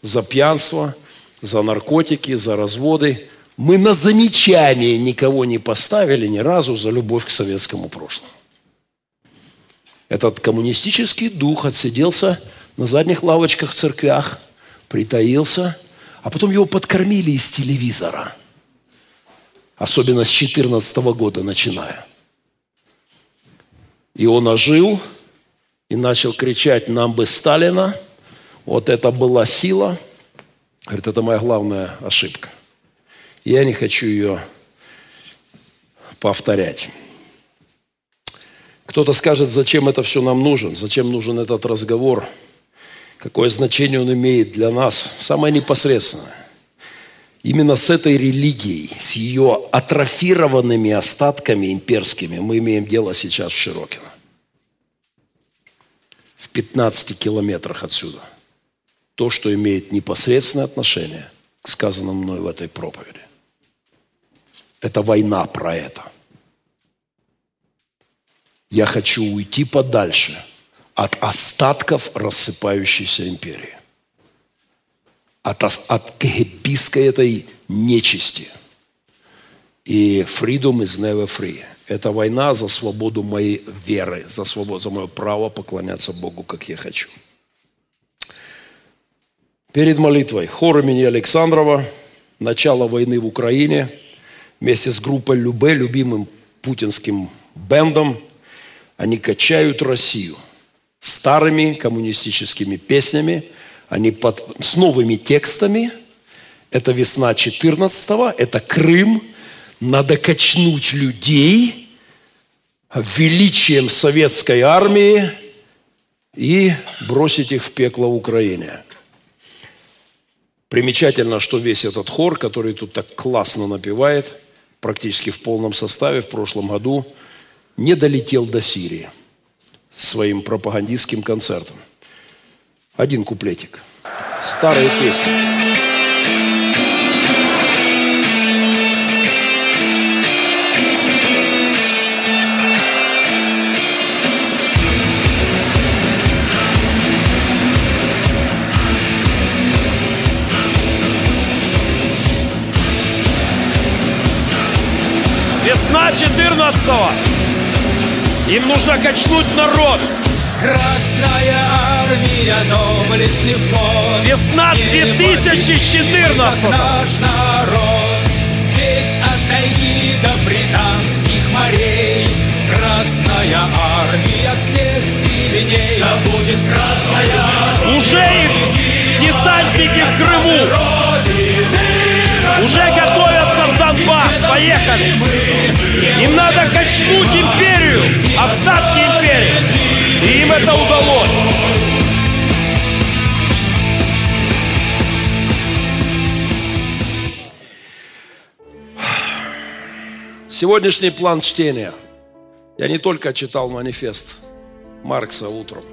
за пьянство, за наркотики, за разводы. Мы на замечание никого не поставили ни разу за любовь к советскому прошлому. Этот коммунистический дух отсиделся на задних лавочках в церквях, притаился, а потом его подкормили из телевизора – особенно с 14 года начиная. И он ожил и начал кричать, нам бы Сталина, вот это была сила. Говорит, это моя главная ошибка. Я не хочу ее повторять. Кто-то скажет, зачем это все нам нужен, зачем нужен этот разговор, какое значение он имеет для нас, самое непосредственное. Именно с этой религией, с ее атрофированными остатками имперскими мы имеем дело сейчас в Широкино. В 15 километрах отсюда. То, что имеет непосредственное отношение к сказанному мной в этой проповеди. Это война про это. Я хочу уйти подальше от остатков рассыпающейся империи от, от кагебистской этой нечисти. И freedom is never free. Это война за свободу моей веры, за свободу, за мое право поклоняться Богу, как я хочу. Перед молитвой хор имени Александрова, начало войны в Украине, вместе с группой Любе, любимым путинским бендом, они качают Россию старыми коммунистическими песнями – они под, с новыми текстами. Это весна 14-го, это Крым. Надо качнуть людей величием советской армии и бросить их в пекло Украине. Примечательно, что весь этот хор, который тут так классно напевает, практически в полном составе в прошлом году, не долетел до Сирии своим пропагандистским концертом. Один куплетик. Старые песни.
Весна 14-го. Им нужно качнуть народ.
Красная армия, доблестный флот
Весна 2014
наш народ. Ведь от тайги до британских морей. Красная армия всех сильней Да будет красная
Уже их десантники в Крыму. Уже готовятся в Донбасс. Поехали. Им надо качнуть империю. Остатки империи им это удалось.
Сегодняшний план чтения. Я не только читал манифест Маркса утром.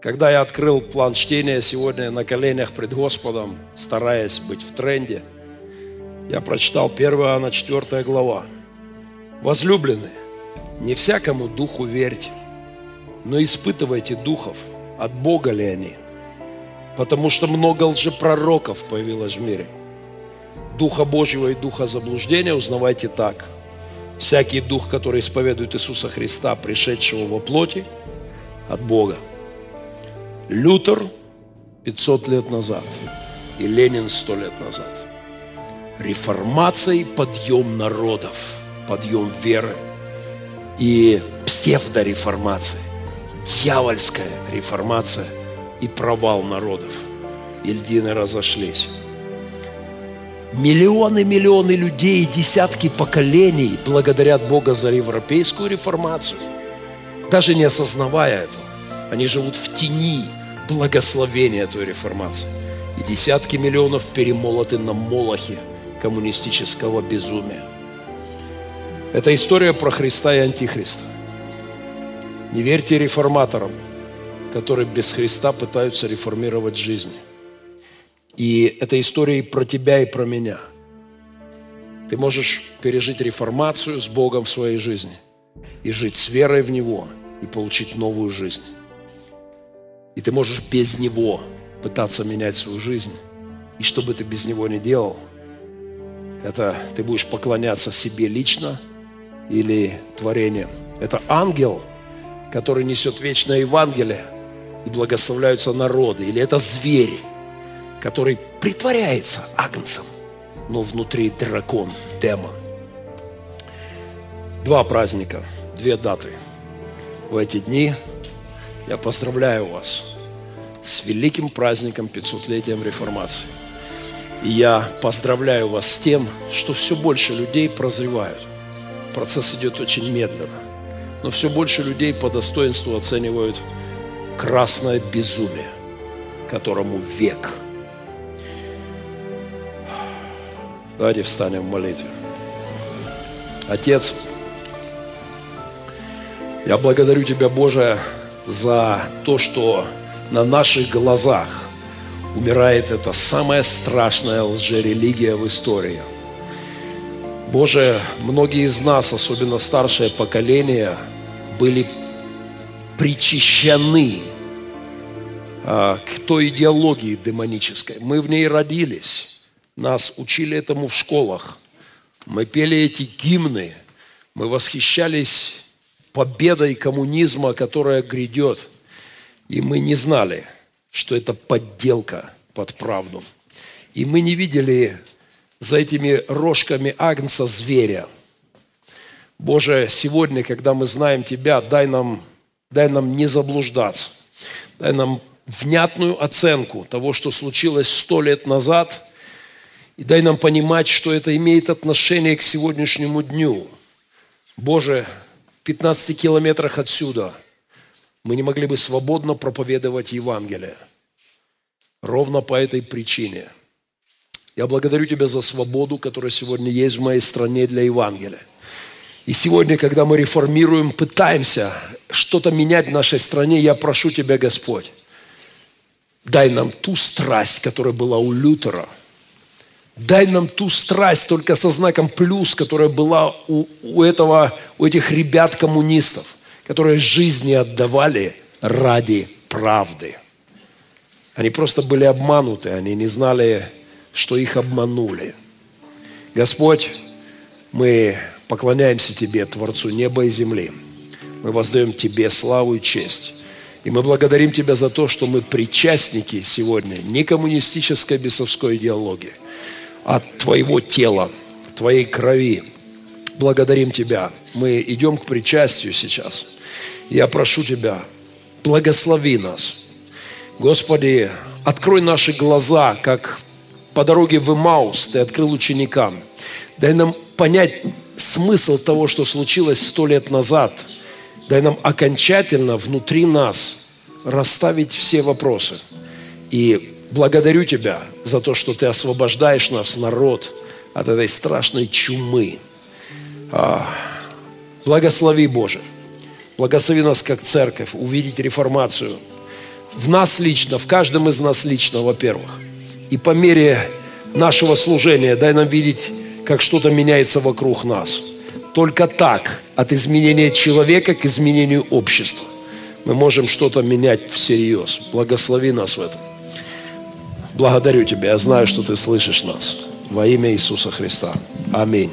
Когда я открыл план чтения сегодня на коленях пред Господом, стараясь быть в тренде, я прочитал 1 Иоанна 4 глава. Возлюбленные, не всякому духу верьте, но испытывайте духов, от Бога ли они. Потому что много лжепророков появилось в мире. Духа Божьего и духа заблуждения узнавайте так. Всякий дух, который исповедует Иисуса Христа, пришедшего во плоти, от Бога. Лютер 500 лет назад и Ленин 100 лет назад. Реформация и подъем народов, подъем веры – и псевдореформация, дьявольская реформация и провал народов. Ильдины разошлись. Миллионы, миллионы людей, десятки поколений благодарят Бога за европейскую реформацию, даже не осознавая этого. Они живут в тени благословения той реформации. И десятки миллионов перемолоты на молохе коммунистического безумия. Это история про Христа и Антихриста. Не верьте реформаторам, которые без Христа пытаются реформировать жизнь. И это история и про тебя, и про меня. Ты можешь пережить реформацию с Богом в своей жизни и жить с верой в Него и получить новую жизнь. И ты можешь без Него пытаться менять свою жизнь. И что бы ты без Него ни делал, это ты будешь поклоняться себе лично – или творение. Это ангел, который несет вечное Евангелие и благословляются народы. Или это зверь, который притворяется агнцем, но внутри дракон, демон. Два праздника, две даты. В эти дни я поздравляю вас с великим праздником 500-летием реформации. И я поздравляю вас с тем, что все больше людей прозревают – Процесс идет очень медленно. Но все больше людей по достоинству оценивают красное безумие, которому век. Давайте встанем в молитве. Отец, я благодарю Тебя, Боже, за то, что на наших глазах умирает эта самая страшная лжерелигия в истории. Боже, многие из нас, особенно старшее поколение, были причащены а, к той идеологии демонической. Мы в ней родились, нас учили этому в школах. Мы пели эти гимны, мы восхищались победой коммунизма, которая грядет. И мы не знали, что это подделка под правду. И мы не видели за этими рожками агнца зверя. Боже, сегодня, когда мы знаем Тебя, дай нам, дай нам не заблуждаться. Дай нам внятную оценку того, что случилось сто лет назад, и дай нам понимать, что это имеет отношение к сегодняшнему дню. Боже, 15 километрах отсюда мы не могли бы свободно проповедовать Евангелие. Ровно по этой причине. Я благодарю Тебя за свободу, которая сегодня есть в моей стране для Евангелия. И сегодня, когда мы реформируем, пытаемся что-то менять в нашей стране, я прошу Тебя, Господь, дай нам ту страсть, которая была у Лютера – Дай нам ту страсть только со знаком плюс, которая была у, у, этого, у этих ребят-коммунистов, которые жизни отдавали ради правды. Они просто были обмануты, они не знали, что их обманули. Господь, мы поклоняемся Тебе, Творцу неба и земли. Мы воздаем Тебе славу и честь. И мы благодарим Тебя за то, что мы причастники сегодня не коммунистической бесовской идеологии – от Твоего тела, Твоей крови. Благодарим Тебя. Мы идем к причастию сейчас. Я прошу Тебя, благослови нас. Господи, открой наши глаза, как по дороге в Имаус Ты открыл ученикам. Дай нам понять смысл того, что случилось сто лет назад. Дай нам окончательно внутри нас расставить все вопросы и Благодарю Тебя за то, что Ты освобождаешь нас, народ, от этой страшной чумы. А, благослови, Боже. Благослови нас, как церковь, увидеть реформацию. В нас лично, в каждом из нас лично, во-первых. И по мере нашего служения дай нам видеть, как что-то меняется вокруг нас. Только так, от изменения человека к изменению общества, мы можем что-то менять всерьез. Благослови нас в этом. Благодарю Тебя. Я знаю, что Ты слышишь нас. Во имя Иисуса Христа. Аминь.